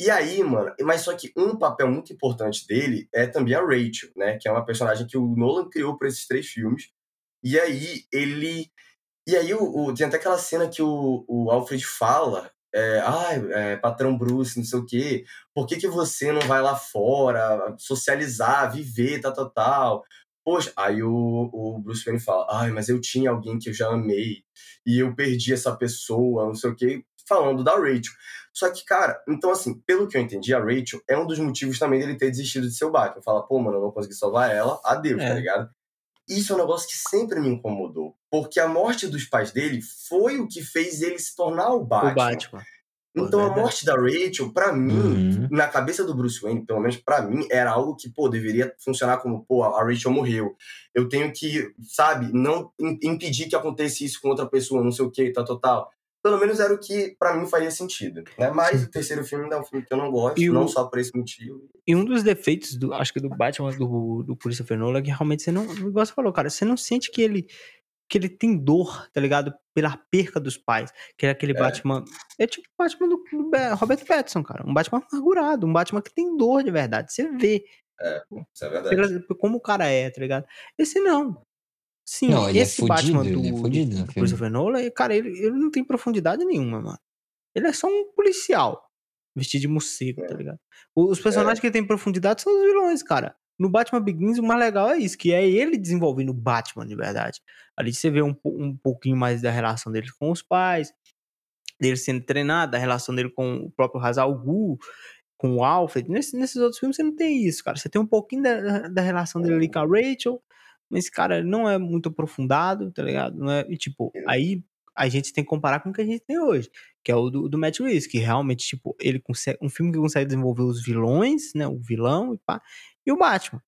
E aí, mano, mas só que um papel muito importante dele é também a Rachel, né? Que é uma personagem que o Nolan criou para esses três filmes. E aí ele. E aí o, o- tem até aquela cena que o, o Alfred fala. É, ai, é, patrão Bruce, não sei o quê. Por que, que você não vai lá fora socializar, viver, tal, tal, tal? Poxa, aí o, o Bruce Wayne fala, ai, mas eu tinha alguém que eu já amei e eu perdi essa pessoa, não sei o quê, falando da Rachel. Só que, cara, então assim, pelo que eu entendi, a Rachel é um dos motivos também dele ter desistido de ser o Batman. Fala, pô, mano, eu não consegui salvar ela, adeus, É. tá ligado? Isso é um negócio que sempre me incomodou. Porque a morte dos pais dele foi o que fez ele se tornar o Batman. O Batman. Então a verdade. morte da Rachel, pra mim, Uhum. na cabeça do Bruce Wayne, pelo menos pra mim, era algo que, pô, deveria funcionar como, pô, a Rachel morreu. Eu tenho que, sabe, não im- impedir que aconteça isso com outra pessoa, não sei o que, tal, tal, tal. Pelo menos era o que pra mim faria sentido, né? Mas o terceiro filme é um filme que eu não gosto, E o- não só por esse motivo. E um dos defeitos, do, acho que do Batman, do, do Christopher Nolan, é que realmente você não, igual você falou, cara, você não sente que ele, que ele tem dor, tá ligado? Pela perca dos pais. Que é aquele É. Batman. É tipo o Batman do, do Be- Robert Pattinson, cara. Um Batman amargurado, um Batman que tem dor de verdade. Você vê Isso é verdade. como o cara é, tá ligado? Esse não. Sim, Não, ele é esse Batman fudido, do, ele é fudido do. Christopher Nolan, cara, ele, ele não tem profundidade nenhuma, mano. Ele é só um policial vestido de morcego, tá É. ligado? O- Os personagens que têm profundidade são os vilões, cara. No Batman Begins, o mais legal é isso, que é ele desenvolvendo o Batman de verdade. Ali você vê um, um pouquinho mais da relação dele com os pais, dele sendo treinado, da relação dele com o próprio Hazal Gu, com o Alfred. Nesse- nesses outros filmes você não tem isso, cara. Você tem um pouquinho da, da relação dele ali com a Rachel, mas, cara, não é muito aprofundado, tá ligado? Não é, e, tipo, aí a gente tem que comparar com o que a gente tem hoje, que é o do, do Matt Reeves, que realmente, tipo, ele consegue, um filme que consegue desenvolver os vilões, né, o vilão e pá, e o Batman,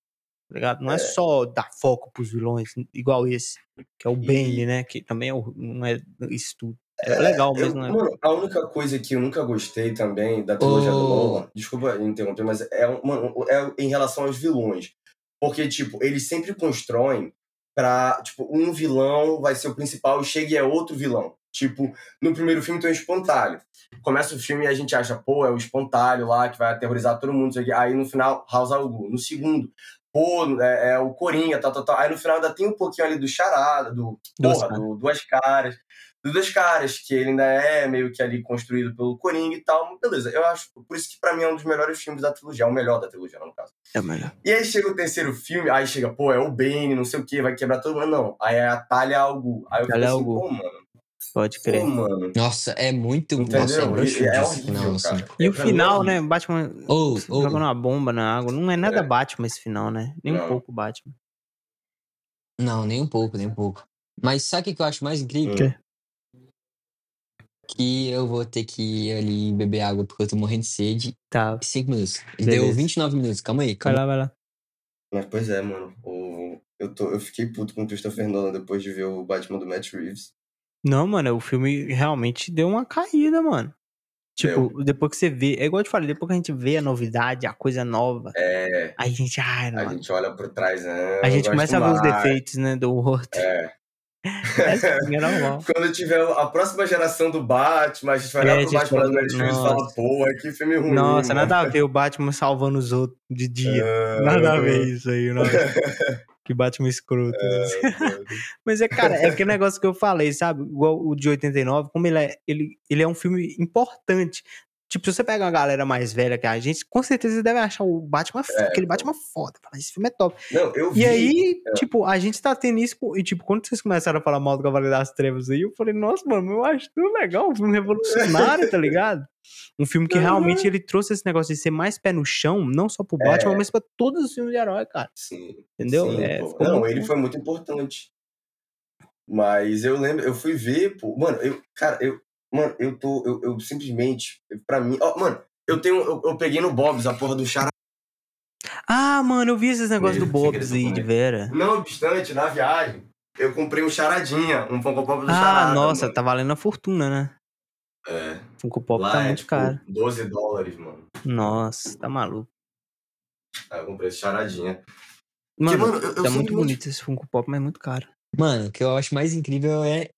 tá ligado? Não é, só dar foco pros vilões, igual esse, que é o E- Bane, né, que também é o- não é isso tudo. É legal, mas Eu- não é... mano, a única coisa que eu nunca gostei também da trilogia do Ô. Nolan, desculpa interromper, mas é, um- mano, é em relação aos vilões. Porque, tipo, eles sempre constroem pra, tipo, um vilão vai ser o principal e chega e é outro vilão. Tipo, no primeiro filme tem o espantalho. Começa o filme e a gente acha, pô, é o espantalho lá que vai aterrorizar todo mundo. Aí no final, House al Ghul. No segundo, pô, é, é o Coringa, tal, tal, tal. Aí no final ainda tem um pouquinho ali do Charada, do, porra, do Duas Caras do Dois Caras, que ele ainda é meio que ali construído pelo Coringa e tal. Beleza, eu acho, por isso que pra mim é um dos melhores filmes da trilogia, é o melhor da trilogia, no caso. É melhor. E aí chega o terceiro filme, aí chega, pô, é o Bane, não sei o que, vai quebrar todo mundo. Não, aí é a Talha al Ghul. Aí eu fico Talia assim, pô, mano, Pode pô, crer. mano. Nossa, é muito. Entendeu? Nossa, é E- é horrível, final, assim. cara. E o é final, horrível. né, Batman Ô, ô, jogando uma bomba na água, não é nada É. Batman esse final, né? Nem um Não. pouco Batman. Não, nem um pouco, nem um pouco. Mas sabe o que que eu acho mais incrível? Hum. Que eu vou ter que ir ali beber água porque eu tô morrendo de sede. Tá, Cinco minutos. Beleza. Deu 29 minutos. Calma aí, vai calma lá, vai lá. Mas, pois é, mano. O, eu, tô, eu fiquei puto com o Christopher Nolan depois de ver o Batman do Matt Reeves. Não, mano, o filme realmente deu uma caída, mano. Tipo, depois que você vê, é igual eu te falei, depois que a gente vê a novidade, a coisa nova, É, aí a gente, ai, a mano. gente olha por trás, né? A gente começa a ver os defeitos, né, do outro. É. É assim, é normal. Quando tiver a próxima geração do Batman, a gente vai É, olhar pro Batman fala, do Matt Reeves e fala, pô, que filme ruim. Nossa, mano. nada a ver o Batman salvando os outros de dia. É, Nada a ver isso aí. Que Batman escroto. Mas é, cara, é aquele negócio que eu falei, sabe? Igual o de 89, como ele é, ele, ele é um filme importante. Tipo, se você pega uma galera mais velha que a gente, com certeza você deve achar o Batman, É, aquele. Batman foda. Fala, esse filme é top. Não, eu vi. E aí, é. tipo, a gente tá tendo isso. E, tipo, quando vocês começaram a falar mal do Cavaleiro das Trevas aí, eu falei, nossa, mano, eu acho tão legal, um filme revolucionário, tá ligado? Um filme que realmente ele trouxe esse negócio de ser mais pé no chão, não só pro Batman, É. mas pra todos os filmes de herói, cara. Sim. Entendeu? Sim, É, Não, ele bom. foi muito importante. Mas eu lembro, eu fui ver, pô. Mano, eu. Cara, eu. Mano, eu tô. Eu, eu simplesmente. Pra mim. Ó, mano, eu tenho. Eu, eu peguei no Bob's a porra do chará. Ah, mano, eu vi esses negócios do Bob's aí, segredo de Vera. Não obstante, na viagem, eu comprei um charadinha, um Funko Pop do Ah, charada. nossa, mano. tá valendo a fortuna, né? É. Funko Pop Lá tá é, muito tipo, caro. 12 dólares, mano. Nossa, tá maluco. Aí eu comprei esse charadinha. Mano, mano, eu- eu tá muito bonito esse Funko Pop, mas é muito caro. Mano, o que eu acho mais incrível é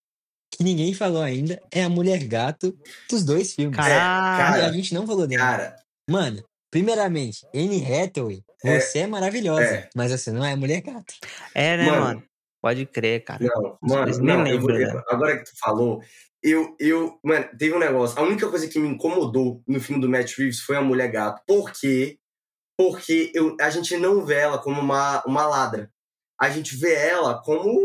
que ninguém falou ainda é a mulher gato dos dois filmes. Caralho. Cara, a gente não falou dela. Cara, Mano, primeiramente, Anne Hathaway, É, você é maravilhosa, é. mas você não é a mulher gato. É, né, Mano, mano? Pode crer, cara. Não, mano, não, eu vou- lembram, eu- né? agora que tu falou, eu, eu, mano, teve um negócio. A única coisa que me incomodou no filme do Matt Reeves foi a mulher gato. Por quê? Porque eu, a gente não vê ela como uma, uma ladra. A gente vê ela como,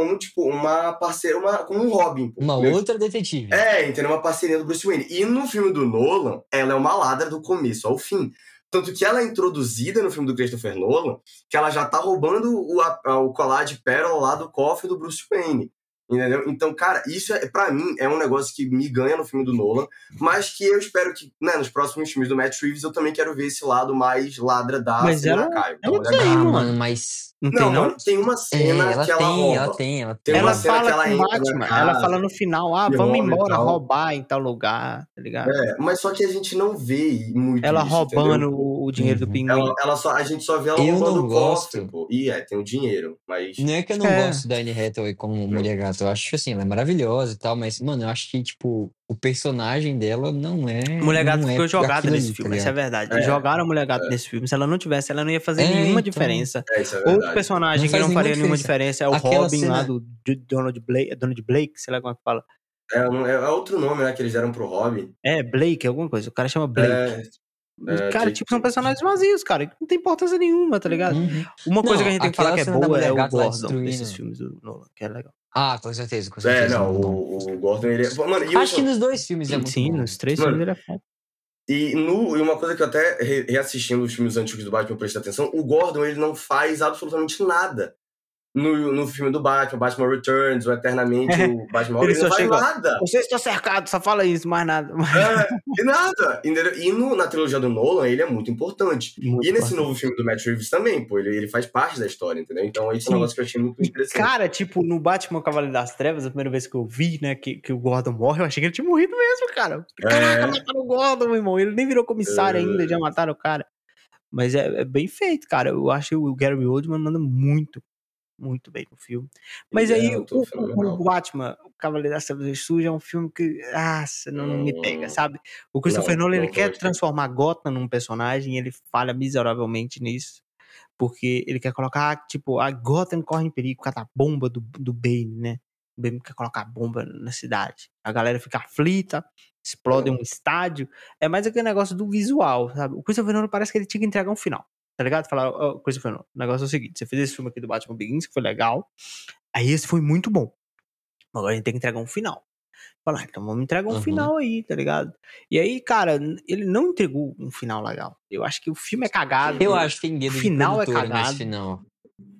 como tipo, uma parceira, uma, como um Robin. pô. Uma Meu- outra detetive. É, entendeu? Uma parceria do Bruce Wayne. E no filme do Nolan, ela é uma ladra do começo ao fim. Tanto que ela é introduzida no filme do Christopher Nolan, que ela já tá roubando o, a- o colar de pérola lá do cofre do Bruce Wayne. Entendeu? Então, cara, isso é, pra mim é um negócio que me ganha no filme do Nolan, mas que eu espero que, né, nos próximos filmes do Matt Reeves eu também quero ver esse lado mais ladra da Mas Selena ela- Kyle. ela Então, tem, Ah, mano. mano, mas. Não, Não, tem, não? mano, tem uma É, cena ela que ela tem, rouba. ela tem, ela Tem tem. uma Ela cena que fala ela entra Batman, casa ela fala no final, ah, vamos embora tal. roubar em tal lugar, tá ligado? É, mas só que a gente não vê muito ela isso, roubando entendeu? o, dinheiro do Uhum. pinguim. Ela, ela só, a gente só vê ela Eu roubando não o cofre, gosto. pô. E é, tem o dinheiro, mas... Não é que eu não É. gosto da Anne Hathaway como mulher gato. Eu acho assim, ela é maravilhosa e tal, mas, mano, eu acho que, tipo, o personagem dela não é. Mulher Gato é ficou jogada nesse ali, filme, tá essa é a verdade. É, Jogaram a Mulher Gato nesse filme. Se ela não tivesse, ela não ia fazer É, nenhuma então. diferença. É, isso é Outro personagem Não que não nenhuma faria nenhuma diferença. diferença é o Aquela Robin lá cena- do do Donald Blake, Donald Blake, sei lá como é que fala. É, é, é outro nome, né, que eles deram pro Robin. É, Blake, alguma coisa. O cara chama Blake. É, é, cara, Jake- tipo, são personagens vazios, cara. que Não tem importância nenhuma, tá ligado? Uhum. Uma coisa Não, que a gente tem que falar que é da boa é o Gordon desses filmes do Nolan, que é legal. Ah, com certeza, com É, certeza. não, muito bom. o, o Gordon, ele é... Mano, Acho que nos dois filmes é muito Sim, bom. nos três Mano, filmes ele é foda. e, no, e uma coisa que eu até re- reassistindo os filmes antigos do Batman, eu prestei atenção, o Gordon, ele não faz absolutamente nada. No, no filme do Batman, Batman Returns, o Eternamente, o Batman Ele ele, não faz chega- nada. Você está cercado, só fala isso, mais nada. É, e nada? E no- na trilogia do Nolan, ele é muito importante. Muito E nesse importante. novo filme do Matt Reeves também, pô, ele, ele faz parte da história, entendeu? Então esse é um negócio que eu achei muito interessante. Cara, tipo, no Batman Cavaleiro das Trevas, a primeira vez que eu vi, né, que, que o Gordon morre, eu achei que ele tinha morrido mesmo, cara. Caraca, É. mataram o Gordon, meu irmão. Ele nem virou comissário É. ainda, já mataram o cara. Mas é, é bem feito, cara. Eu acho que o Gary Oldman manda muito, muito bem no filme. Mas Ele aí, é o, o- fenomenal. o Batman, o Cavaleiro das Trevas Ressurge, é um filme que, ah, não, não me pega, sabe? O Christopher Não, Nolan, ele não quer transformar Gotham num personagem e ele falha miseravelmente nisso. Porque ele quer colocar, tipo, a Gotham corre em perigo por causa da bomba do, do Bane, né? O Bane quer colocar bomba na cidade. A galera fica aflita, explode um estádio. É mais aquele negócio do visual, sabe? O Christopher Nolan parece que ele tinha que entregar um final, tá ligado? Falar, ó, Christopher Nolan, o negócio é o seguinte, você fez esse filme aqui do Batman Begins, que foi legal, aí esse foi muito bom. Agora a gente tem que entregar um final. Falar, então vamos entregar um Uhum. final aí, tá ligado? E aí, cara, ele não entregou um final legal. Eu acho que o filme é cagado. Eu acho que tem dedo O final é cagado. final.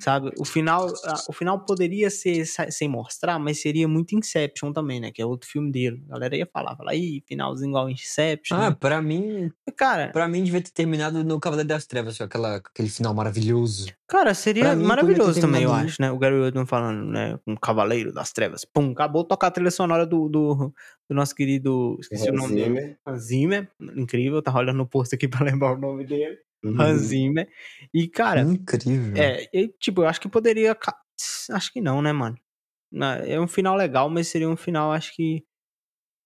Sabe? O final, o final poderia ser sem mostrar, mas seria muito Inception também, né? Que é outro filme dele. A galera ia falar, falar, ih, finalzinho igual Inception. Ah, pra mim, cara, pra mim devia ter terminado no Cavaleiro das Trevas, aquela, aquele final maravilhoso. cara, seria mim, maravilhoso também, eu acho, né? O Gary Oldman falando, né? Um Cavaleiro das Trevas. Pum, acabou de tocar a trilha sonora do, do, do nosso querido. Esqueci o Hans nome dele. Zimmer. Hans Zimmer. Incrível, tá olhando no posto aqui pra lembrar o nome dele. Uhum. Hans Zimmer. E, cara, Incrível. É, e, tipo, eu acho que poderia. Acho que não, né, mano? É um final legal, mas seria um final, acho que.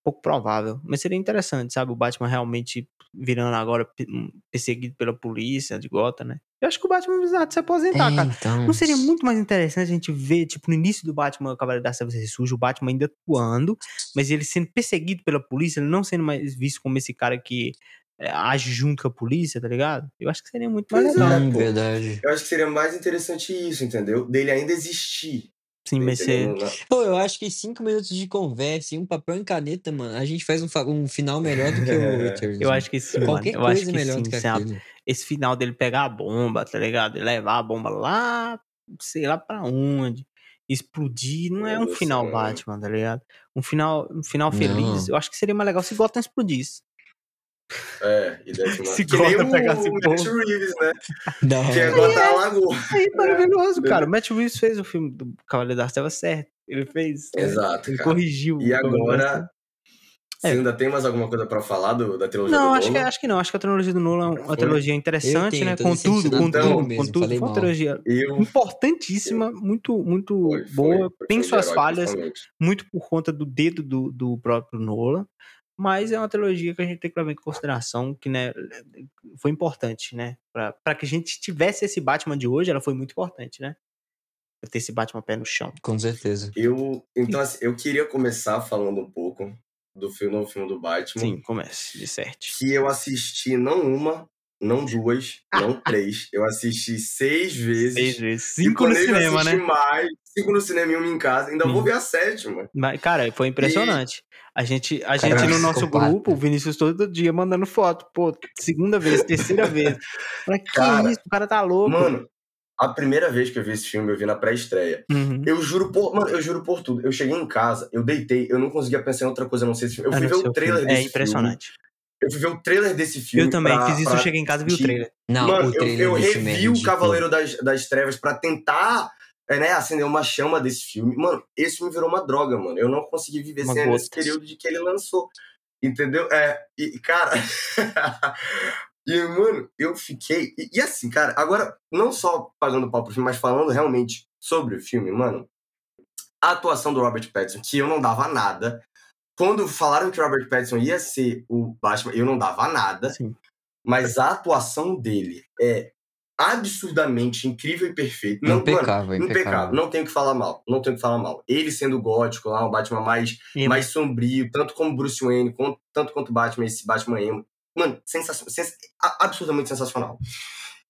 pouco provável. Mas seria interessante, sabe? O Batman realmente virando agora pe- um, perseguido pela polícia de Gotham, né? Eu acho que o Batman precisa se aposentar, É, cara. então. Não seria muito mais interessante a gente ver, tipo, no início do Batman, o Cavaleiro das Trevas ressurge, o Batman ainda atuando, mas ele sendo perseguido pela polícia, ele não sendo mais visto como esse cara que age junto com a polícia, tá ligado? Eu acho que seria muito mais Pois é, legal. Hum, pô. verdade. Eu acho que seria mais interessante isso, entendeu? Dele ainda existir. Sim, mas? Na- Pô, eu acho que cinco minutos de conversa e um papel e caneta, mano, a gente faz um, um final melhor do que o Returns. Eu mano. acho que sim, mano. Qualquer Eu coisa acho que melhor sim. do que aquilo. esse final dele pegar a bomba, tá ligado? E levar a bomba lá, sei lá pra onde. Explodir, não é um Nossa, final mano. Batman, tá ligado? Um final, um final feliz. Eu acho que seria mais legal se Gotham explodisse. É, e uma... Se que nem Gotham o pegasse Matt. Reeves, né? Da Que agora tá a lagoa. Aí, maravilhoso, É. cara. O Matt Reeves fez o filme do Cavaleiro das Trevas certo. Ele fez. Exato, Ele cara. corrigiu. E agora, você É. ainda tem mais alguma coisa pra falar do, da trilogia Não, do acho que, Nolan? acho que não. Acho que a trilogia do Nolan é uma Foi? trilogia interessante, tenho, né? tô Com tudo, com decepcionado Então, tudo, comigo com mesmo, tudo. falei Foi uma trilogia Eu... importantíssima, muito, muito Foi, foi, boa. foi Tem de suas herói, falhas, muito por conta do dedo do, do próprio Nolan. Mas é uma trilogia que a gente tem que levar em consideração, que né, foi importante, né? Pra, pra que a gente tivesse esse Batman de hoje, ela foi muito importante, né? Pra ter esse Batman pé no chão. Com certeza. Eu, então, assim, eu queria começar falando um pouco do filme, novo filme do Batman. Sim, comece, de certo. Que eu assisti não uma, não duas, não três. Eu assisti seis vezes. Seis vezes. E Cinco no cinema, né? mais. Cinco no cinema e uma em casa. Ainda vou Sim. ver a sétima. Mas, cara, foi impressionante. A gente, a gente no nosso psicopata. grupo, o Vinícius todo dia mandando foto. Pô, segunda vez, terceira vez. Falei, que Cara, isso? O cara tá louco. Mano, a primeira vez que eu vi esse filme, eu vi na pré-estreia. Uhum. Eu juro por. Mano, eu juro por tudo. Eu cheguei em casa, eu deitei, eu não conseguia pensar em outra coisa a não ser esse filme. Eu fui ver o trailer filme. desse É impressionante. filme. Eu fui ver o trailer desse filme. Eu também pra- fiz isso, pra eu cheguei em casa e vi o trailer. Não, Mano, o eu, trailer eu desse filme é revi o. Cavaleiro das, das Trevas pra tentar é, né, acender uma chama desse filme. Mano, esse filme virou uma droga, mano. Eu não consegui viver Uma sem gotas. período de que ele lançou. Entendeu? É, e, cara. e, mano, eu fiquei. E, e assim, cara, agora, não só pagando pau pro filme, mas falando realmente sobre o filme, mano. A atuação do Robert Pattinson, que eu não dava nada. Quando falaram que o Robert Pattinson ia ser o Batman, eu não dava nada. Sim. Mas a atuação dele é absurdamente incrível e perfeita. Não, mano, impecável, impecável. impecável. Não tenho que falar mal. Não tenho o que falar mal. Ele sendo gótico lá, um Batman mais, mais sombrio, tanto como Bruce Wayne, quanto, tanto quanto Batman, esse Batman emo. Mano, sensacional. sens- a- absurdamente sensacional.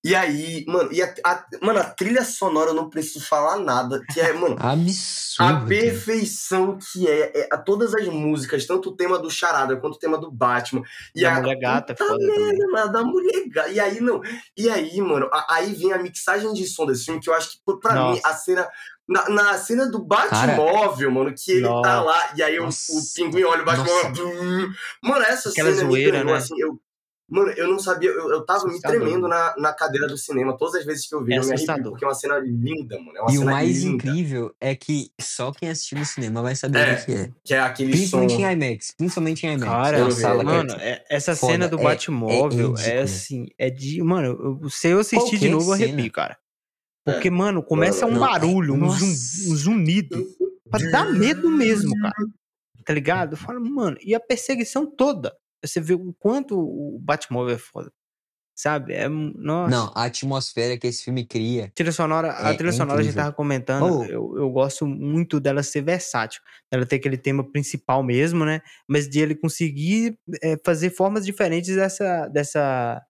E aí, mano, e a, a- mano, a trilha sonora eu não preciso falar nada. Que é, mano, Absurdo. a perfeição que é, é a todas as músicas, tanto o tema do Charada quanto o tema do Batman. E Da a Mulher Gata é puta foda também. merda, mano, da mulher gata. E aí, não. E aí, mano, a- aí vem a mixagem de som desse filme, que eu acho que, pra Nossa. mim, a cena. Na, na cena do Cara. Batmóvel, mano, que ele tá Nossa. lá, e aí o, pinguim olha o Batmóvel. Mano, essa Aquela cena zoeira, me ganhou, né? assim, eu. Mano, eu não sabia, eu, eu tava me tremendo na, na cadeira do cinema. Todas as vezes que eu vi, É eu me arrepio, porque é uma cena linda, mano. É uma E o cena mais linda. incrível é que só quem assistiu no cinema vai saber É. o que é. Que é aquele som. Principalmente em IMAX. Principalmente em IMAX. Cara, é eu sala que é mano, é- essa foda, cena do é- Batmóvel é é, assim, é de. Mano, eu- se eu assistir de Qualquer novo, eu cena. arrepio, cara. Porque, mano, começa um não, é- barulho, um, zum, um zunido. Pra dar medo mesmo, cara. Tá ligado? Eu falo, mano, e a perseguição toda. Você vê o quanto o Batmóvel é foda. Sabe? É. Nossa. Não, a atmosfera que esse filme cria. Trilha sonora, a É- trilha é sonora a gente tava comentando, Oh. eu, eu gosto muito dela ser versátil. Ela ter aquele tema principal mesmo, né? Mas de ele conseguir é, fazer formas diferentes dessa, dessa,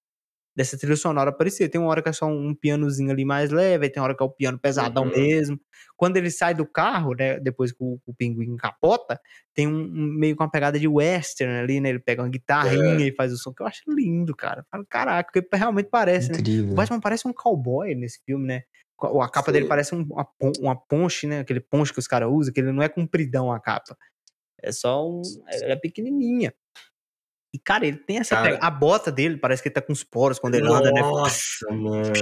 dessa trilha sonora aparecer. Tem uma hora que é só um pianozinho ali mais leve, aí tem uma hora que é o piano pesadão Uhum. mesmo. Quando ele sai do carro, né? Depois que o, o pinguim capota, tem um, um- meio com uma pegada de western ali, né? Ele pega uma guitarrinha e faz o som, que eu acho lindo, cara. Falo, caraca, porque realmente parece, né? Incrível. O Batman parece um cowboy nesse filme, né? A capa dele Sim. parece um- uma, uma ponche, né? Aquele ponche que os caras usam, que ele não é compridão a capa. É só um. Ela é pequenininha. E, cara, ele tem essa. Cara. pega- A bota dele parece que ele tá com os poros quando ele anda, né? Nossa, mano.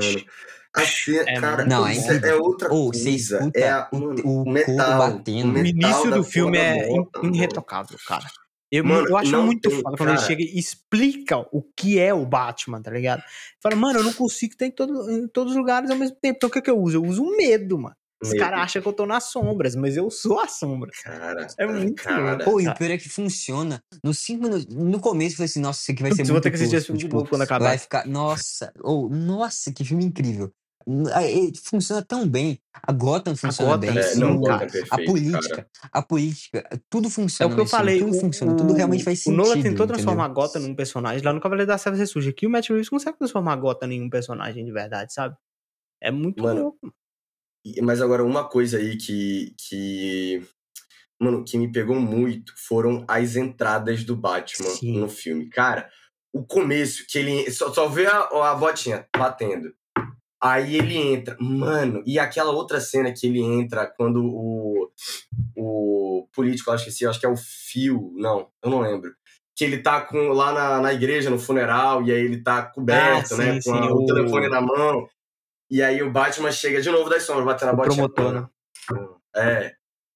A cena, É cara, Não, é é outra Ou coisa. é a- o- o metal, batendo. o O metal início da do filme é bota, irretocável, cara. Eu, Mano, eu acho muito tem- foda quando ele chega e explica o que é o Batman, tá ligado? Fala, mano, eu não consigo ter em, todo- em todos os lugares ao mesmo tempo. Então o que, que eu uso? Eu uso o medo, mano. Os caras acham que eu tô nas sombras, mas eu sou a sombra. Cara, É muito cara. louco. Pô, e o pior é que funciona. Nos cinco minutos. No começo eu falei assim, nossa, isso aqui vai ser Putz, muito vou ter que assistir esse filme de tipo, novo quando acabar. Vai ficar. Nossa, ou nossa, que filme incrível. Funciona tão bem. A Gotham funciona Gotham, bem. É, sim, não. Gotham é perfeito, A política, cara. a política, tudo É funciona. o que eu falei, Tudo o, funciona, tudo realmente faz o sentido. Nolan tentou entendeu? transformar a Gotham num personagem. Lá no Cavaleiro da Trevas ressurge. Aqui o Matt Reeves consegue transformar a Gotham em um personagem de verdade, sabe? É muito Mano, louco. Mas agora, uma coisa aí que, que. Mano, que me pegou muito foram as entradas do Batman Sim. no filme. Cara, o começo, que ele só, só vê a, a botinha batendo. Aí ele entra. Mano, e aquela outra cena que ele entra quando o, o político, eu acho que esse, acho que é o Fio, não, eu não lembro. Que ele tá com, lá na, na igreja, no funeral, e aí ele tá coberto, Ah, né? sim, com a- sim, o o- telefone na mão. E aí o Batman chega de novo das sombras, batendo a O botinha. promotor, né? É.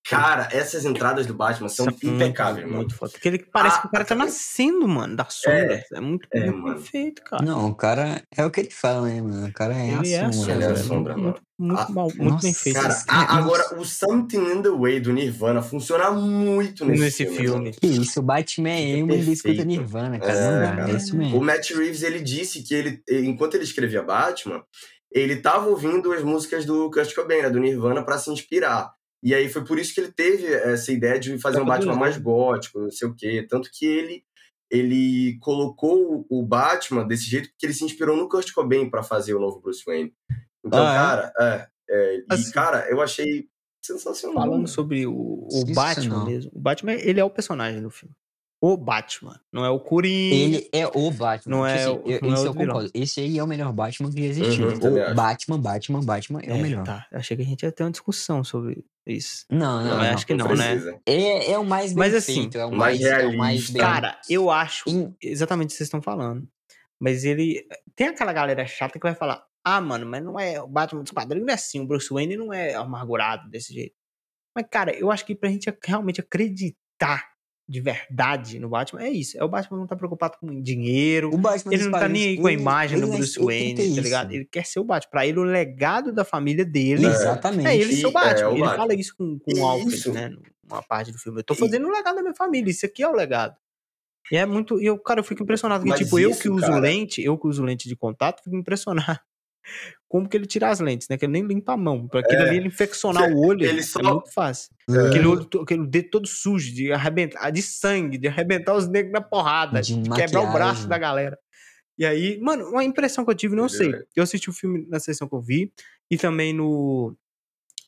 Cara, essas entradas do Batman são Isso é muito, impecáveis, mano. Muito foda. Porque ele parece Ah, que o cara tá é. nascendo, mano, das sombras. É, muito, é, muito perfeito, cara. Não, o cara é o que ele fala, né, mano? O cara é ele é a sombra. sombra. Ele é a sombra, muito, mano. muito, Ah, mal, muito bem feito. Cara, a- é- agora o Something in the Way do Nirvana funciona muito nesse, nesse filme. filme. Que isso, o Batman é emo e ele escuta. Nirvana, cara. É, cara. é isso O mesmo. Matt Reeves, ele disse que ele, enquanto ele escrevia Batman, ele tava ouvindo as músicas do Kurt Cobain, né, do Nirvana, pra se inspirar. E aí foi por isso que ele teve essa ideia de fazer Pra um Batman mais gótico, não sei o quê. Tanto que ele ele colocou o Batman desse jeito porque ele se inspirou no Kurt Cobain pra fazer o novo Bruce Wayne. Então, Ah, é? cara, é, é, e Assim, cara, eu achei sensacional. Falando mano. sobre o, o Batman mesmo. O Batman, ele é o personagem do filme. O Batman. Não é o Coringa. Ele é o Batman. Não Tipo é assim, o- eu- não é esse o eu vilão. concordo. Esse aí é o melhor Batman que já existiu. Uhum, o. Batman, Batman, Batman é, o melhor. Tá, achei que a gente ia ter uma discussão sobre isso. Não, não, Não, não. acho que não, né? É, é o mais bem Mas assim, feito, é o mais mais, é o mais realista. bem... Cara, eu acho exatamente o que vocês estão falando. Mas ele. Tem aquela galera chata que vai falar: ah, mano, mas não é. O Batman dos quadrinhos não é assim. O Bruce Wayne não é amargurado desse jeito. Mas, cara, eu acho que pra gente realmente acreditar de verdade no Batman é isso. É o Batman não tá preocupado com dinheiro. O Batman Ele não tá nem aí com a imagem ele do é- Bruce Wayne, tá ligado? Ele quer ser o Batman. Pra ele, o legado da família dele Exatamente. é ele ser o é, Batman. o ele Batman. fala isso com, com o Alfred, Isso. né? Numa parte do filme. Eu tô fazendo o legado da minha família. Isso aqui é o legado. E é muito. E eu, cara, eu fico impressionado. Que, tipo, eu isso, que uso cara- lente, eu que uso lente de contato, fico impressionado. Como que ele tira as lentes, né? Que ele nem limpa a mão. Pra aquilo É. ali ele infeccionar o olho Ele é só- muito fácil. É. Aquele, olho, aquele dedo todo sujo, de arrebentar, de sangue, de arrebentar os negros na porrada, De de, quebrar o braço da galera. E aí, mano, uma impressão que eu tive, não sei. Entendeu? Eu assisti o filme na sessão que eu vi, e também no.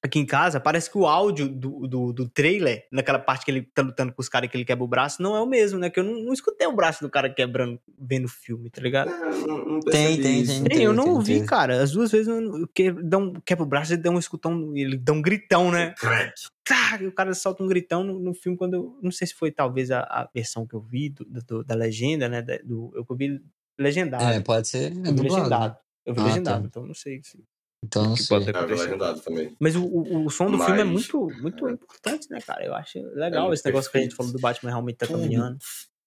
Aqui em casa, parece que o áudio do, do, do trailer, naquela parte que ele tá lutando com os caras que ele quebra o braço, não é o mesmo, né? Que eu não, não escutei o braço do cara quebrando vendo o filme, tá ligado? Não, não, não Tem, tem, tem. Tem, eu não ouvi, cara. As duas vezes que um, quebra o braço, ele dá um escutão, ele dá um gritão, né? Tá, e o cara solta um gritão no, no filme quando eu, não sei se foi talvez a, a versão que eu vi do, do- da legenda, né, da- do, eu vi legendado, É, pode ser. É eu vi dublado. legendado, eu vi Ah, legendado, tá. então não sei se, Então não que pode ter vi acontecido. legendado também. Mas o, o, o som do filme é Mas- muito, muito importante, né, cara, eu acho legal muito esse negócio que a gente perfeito. falou do Batman realmente tá Tudo, caminhando.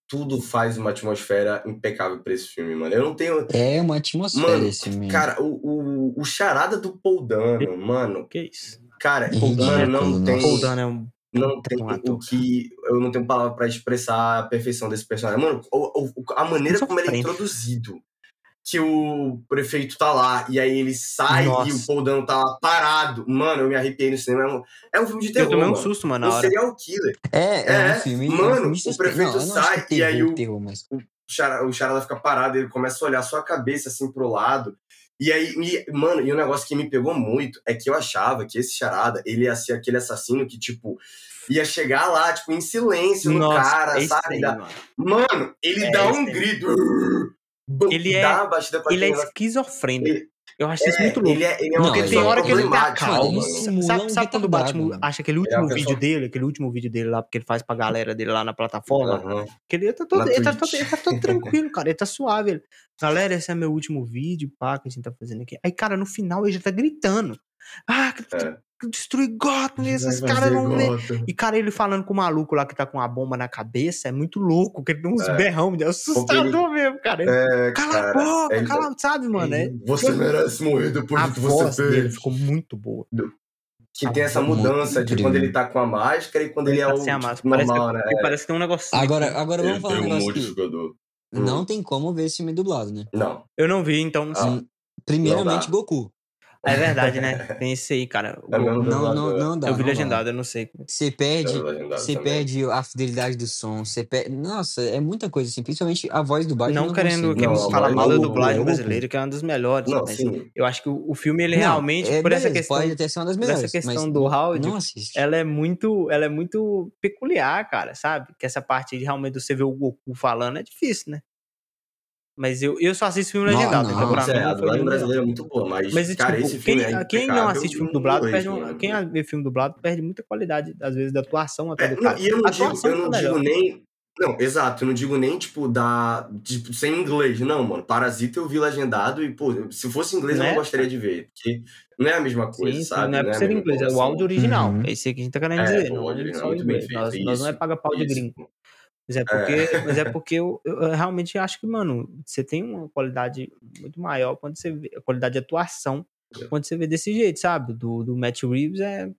tudo faz uma atmosfera impecável pra esse filme, mano. Eu não tenho. É uma atmosfera Mano, esse filme. Cara, o, o, o charada do Paul Dano, mano. Que isso? Cara, Ridículo, mano, não nossa. tem. Paul Dano é um Não tem um o que. Eu não tenho palavra pra expressar a perfeição desse personagem. Mano, o- o- a maneira como ele é introduzido. Que o prefeito tá lá, e aí ele sai Nossa. e o Paul Dano tá lá parado. Mano, eu me arrepiei no cinema. É um, é um filme de Eu terror. tomei um mano. susto, mano, na Um hora. serial killer. É, é, É, um filme. é um mano, filme o prefeito não, eu não sai, que e aí o- terror, mas. o Charada, o Charada fica parado, ele começa a olhar só a cabeça assim pro lado. E aí, e, mano, e um negócio que me pegou muito é que eu achava que esse Charada, ele ia ser aquele assassino que, tipo, ia chegar lá, tipo, em silêncio no Nossa, cara, é isso sabe? aí, mano. Mano, ele É, dá um aí. grito. Ele é- Ele é esquizofrênico. Ele- Eu acho isso É, muito louco. ele é, ele é Não, uma ele Porque tem hora que ele ele mano. simula Sabe, sabe quando o Batman mano. acha aquele É último pessoa- vídeo dele, aquele último vídeo dele lá, porque ele faz pra galera dele lá na plataforma? Aham. Que ele tá todo, Na ele tá todo, ele tá todo tranquilo, cara. Ele tá suave. Ele, Galera, esse é meu último vídeo, pá, que a gente tá fazendo aqui. Aí, cara, no final ele já tá gritando. Ah, que, É. que destruir Gotham, esses caras ver. Gotham. E, cara, ele falando com o maluco lá que tá com a bomba na cabeça é muito louco, que ele tem uns É. berrão, é assustador mesmo, cara. Ele, É, cala cara, a boca, ele- cala, sabe, mano? É, Você merece morrer depois a do que você voz dele fez. ficou muito boa. que tem essa mudança de quando ele tá com a máscara e quando ele, ele é tá o sem a máscara. Tipo, normal, parece que, né? Parece que tem um negócio. Agora, agora vamos falar um negócio aqui. Não tem como ver esse filme dublado, né? Não. Eu não vi, então não sei. Primeiramente, Goku. É verdade, né? Tem esse aí, cara. É não, não, não, não dá. Eu vi legendado, eu não sei. Você perde, você perde a fidelidade do som, você perde... Nossa, é muita coisa assim, principalmente a voz do Batman. Não, não querendo que falar mal da dublagem brasileira, que é uma das melhores. Não, mas sim. eu acho que o, filme, ele realmente, é, por essa questão... Pode até ser uma das melhores, essa questão do Howard, ela é muito, ela é muito peculiar, cara, sabe? Que essa parte de realmente você ver o Goku falando é difícil, né? Mas eu, eu só assisto filme legendado. Não, não, então, é, a dublagem brasileira é muito boa, mas, mas cara, tipo, esse filme quem, é quem não assiste filme dublado, perde um, quem vê filme dublado perde muita qualidade, às vezes, da atuação até é, do cara. E eu não digo, eu não digo nem... Não, exato, eu não digo nem, tipo, da. Tipo, sem inglês. Não, mano. Parasita eu vi legendado e, pô, se fosse inglês eu não né? gostaria de ver. Porque não é a mesma coisa, sim, sabe? Não é por ser inglês, é o áudio original. Uhum. É isso que a gente tá querendo dizer. É, não, o áudio original é muito bem feito. Nós, nós não é paga pau de gringo. Mas é porque, é. Mas é porque eu, eu, realmente acho que, mano, você tem uma qualidade muito maior quando você vê, a qualidade de atuação é. quando você vê desse jeito, sabe? Do, do Matt Reeves é.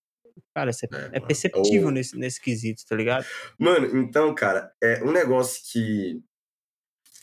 Cara, é, é, perceptível nesse, nesse quesito, tá ligado? Mano, então, cara, é um negócio que.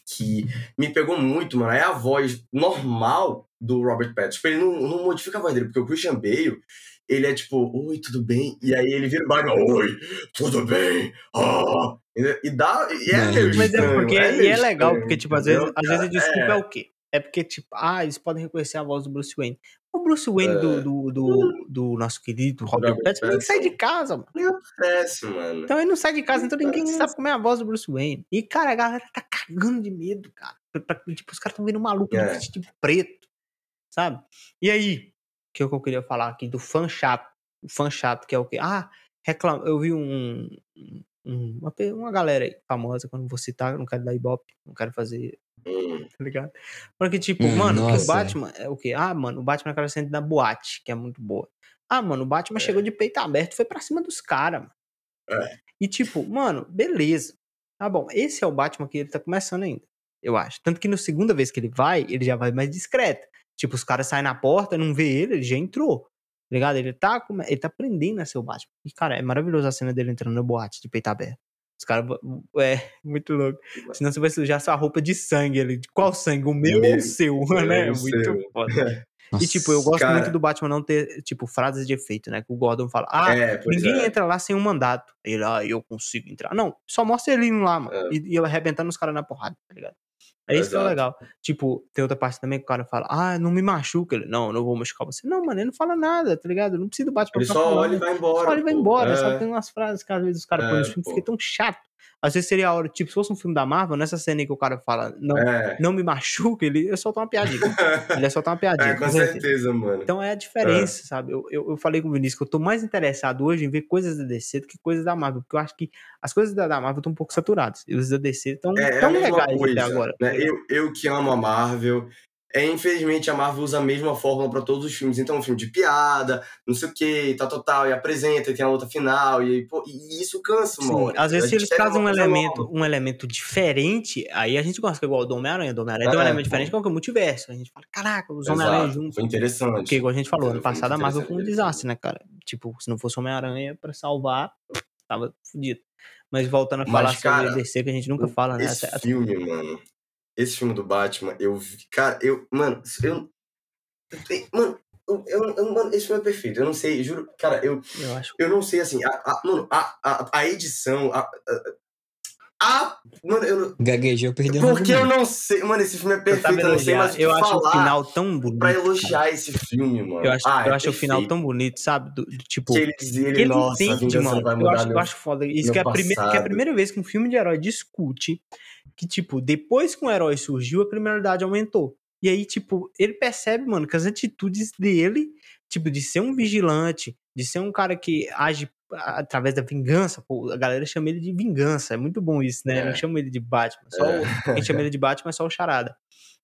que me pegou muito, mano, é a voz normal do Robert Pattinson. Tipo, ele não, não modifica a voz dele, porque o Christian Bale, ele é tipo, oi, tudo bem? E aí ele vira o oi, tudo bem? Ah. E dá. E é meio Mas é porque é e é legal, porque, tipo, às vezes, às vezes a desculpa é. é. o quê? É porque, tipo, ah, eles podem reconhecer a voz do Bruce Wayne. O Bruce Wayne é. do, do, do, do, nosso querido Robert, Pattinson nem sai de casa, mano. Nem aparece, mano. Então ele não sai de casa, então ninguém sabe como é a voz do Bruce Wayne. E, cara, a galera tá cagando de medo, cara. Tipo, os caras tão vendo maluco é. vestido de preto, sabe? E aí, que é o que eu queria falar aqui do fã chato o fã chato, que é o quê? Ah, reclama. Eu vi um, um, uma, uma galera aí famosa, quando vou citar, não quero dar ibope, não quero fazer. Hum. Tá ligado? Porque, tipo, hum, mano, o Batman é o quê? Ah, mano, o Batman é aquela cena da boate, que é muito boa. Ah, mano, o Batman é. chegou de peito aberto foi pra cima dos caras, mano. É. E, tipo, mano, beleza. Tá bom, esse é o Batman que ele tá começando ainda, eu acho. Tanto que na segunda vez que ele vai, ele já vai mais discreto. Tipo, os caras saem na porta, não vê ele, ele já entrou. Tá ligado? Ele tá, ele tá aprendendo a ser o Batman. E, cara, é maravilhoso a cena dele entrando no boate de peito aberto. Os caras. É, muito louco. Senão você vai sujar sua roupa de sangue ali. De qual sangue? O meu, ou o seu, né? É muito seu. foda. Nossa, e, tipo, eu gosto cara... muito do Batman não ter, tipo, frases de efeito, né? Que o Gordon fala, ah, é, ninguém é. entra lá sem um mandato. Ele, ah, eu consigo entrar. Não, só mostra ele indo lá, mano. É. E, e ele arrebentando os caras na porrada, tá ligado? É isso Exato. que é legal. Tipo, tem outra parte também que o cara fala, ah, não me machuca. Ele, não, não vou machucar você. Não, mano, ele não fala nada, tá ligado? Não precisa do bate-papo. Ele só olha e vai embora. Só olha e vai embora. É. Só tem umas frases que às vezes os caras é, põem no filme, fica tão chato. Às vezes seria a hora, tipo, se fosse um filme da Marvel, nessa cena aí que o cara fala, não, é. não me machuca, ele é soltar uma piadinha. ele é soltar uma piadinha. É, com, certeza, mano. Então é a diferença, é. sabe? Eu, eu, eu, falei com o Vinícius que eu tô mais interessado hoje em ver coisas da DC do que coisas da Marvel, porque eu acho que as coisas da, da Marvel estão um pouco saturadas. E os da DC estão é, tão é legais coisa, até agora. Né? Eu, eu que amo a Marvel, é, infelizmente, a Marvel usa a mesma fórmula para todos os filmes. Então, um filme de piada, não sei o que, tal, tal, tal, e apresenta, e tem a luta final, e, pô, e isso cansa, mano. Às vezes, se eles trazem um elemento, um elemento diferente, aí a gente gosta, é igual o Homem-Aranha. Do Homem-Aranha é, tem um elemento diferente, que é o multiverso. A gente fala, caraca, os Homem-Aranha juntos. Foi interessante. Porque, igual a gente falou, ano passado a Marvel foi um desastre, né, cara? Tipo, se não fosse Homem-Aranha pra salvar, tava fodido. Mas voltando a falar Mas, cara, sobre DC, que a gente nunca fala, né? Esse filme, mano esse filme do Batman, eu vi. Cara, eu. Mano, eu. Mano, eu, eu, mano, esse filme é perfeito. Eu não sei, juro. Cara, eu. Eu, acho... eu não sei, assim. A, a, mano, a, a, a edição. A, a, mano, eu. Gaguejou, perdeu Porque eu não sei. Mano, esse filme é perfeito. Eu, não sei mais o que eu acho o final tão bonito. Pra elogiar cara. esse filme, mano. Eu acho, ah, eu é acho o final tão bonito, sabe? Do, do tipo. Que ele, ele, que ele nossa, entende, mano. eu, acho, eu acho foda. Isso que é, a primeira, que é a primeira vez que um filme de herói discute que, tipo, depois que um herói surgiu, a criminalidade aumentou. E aí, tipo, ele percebe, mano, que as atitudes dele, tipo, de ser um vigilante, de ser um cara que age através da vingança, pô, a galera chama ele de vingança, é muito bom isso, né? É. Não chama ele de Batman, só é. o, quem chama ele de Batman é só o Charada.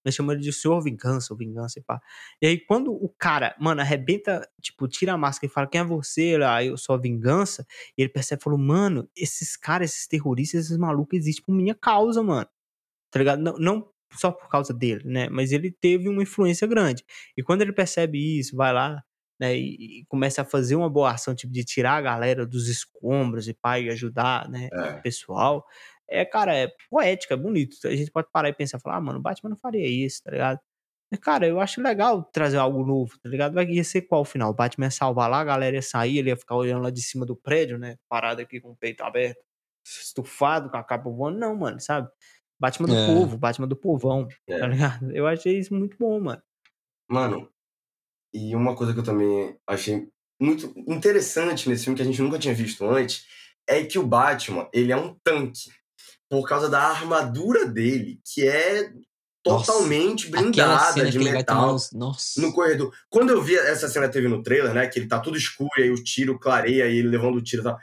Nós chamamos ele de Senhor Vingança, ou Vingança e pá. E aí, quando o cara, mano, arrebenta, tipo, tira a máscara e fala, quem é você? Ah, eu sou a Vingança. E ele percebe, falou, mano, esses caras, esses terroristas, esses malucos existem por minha causa, mano. Tá ligado? Não, não só por causa dele, né? Mas ele teve uma influência grande. E quando ele percebe isso, vai lá, né, e, e começa a fazer uma boa ação, tipo, de tirar a galera dos escombros e e ajudar, né, É. o pessoal. É, cara, é poético, é bonito. A gente pode parar e pensar, falar, ah, mano, o Batman não faria isso, tá ligado? Mas, cara, eu acho legal trazer algo novo, tá ligado? Vai ia ser qual o final? O Batman ia salvar lá, a galera ia sair, ele ia ficar olhando lá de cima do prédio, né? Parado aqui com o peito aberto, estufado, com a capa voando. Não, mano, sabe? Batman do É. povo, Batman do povão, É. tá ligado? Eu achei isso muito bom, mano. Mano, e uma coisa que eu também achei muito interessante nesse filme, que a gente nunca tinha visto antes, é que o Batman, ele é um tanque. Por causa da armadura dele, que é Nossa, totalmente Aquela blindada de metal. uns... Nossa. No corredor. Quando eu vi essa cena teve no trailer, né? Que ele tá tudo escuro e aí o tiro clareia e ele levando o tiro e tal.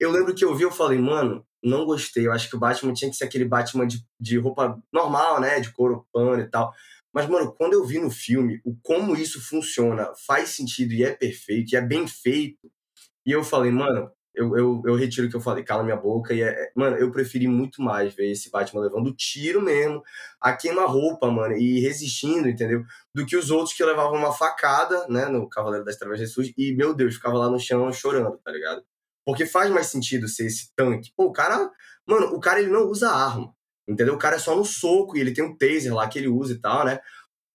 Eu lembro que eu vi, eu falei, mano, não gostei. Eu acho que o Batman tinha que ser aquele Batman de, de roupa normal, né? De couro, pano e tal. Mas, mano, quando eu vi no filme o como isso funciona, faz sentido e é perfeito, e é bem feito, e eu falei, mano, eu, eu, eu retiro o que eu falei, cala minha boca, e é, é- mano, eu preferi muito mais ver esse Batman levando tiro mesmo, a queima-roupa, mano, e resistindo, entendeu? Do que os outros que levavam uma facada, né, no Cavaleiro das Trevas Jesus, e, meu Deus, ficava lá no chão chorando, tá ligado? Porque faz mais sentido ser esse tanque. Pô, o cara, mano, o cara ele não usa arma. Entendeu? O cara é só no soco e ele tem um taser lá que ele usa e tal, né?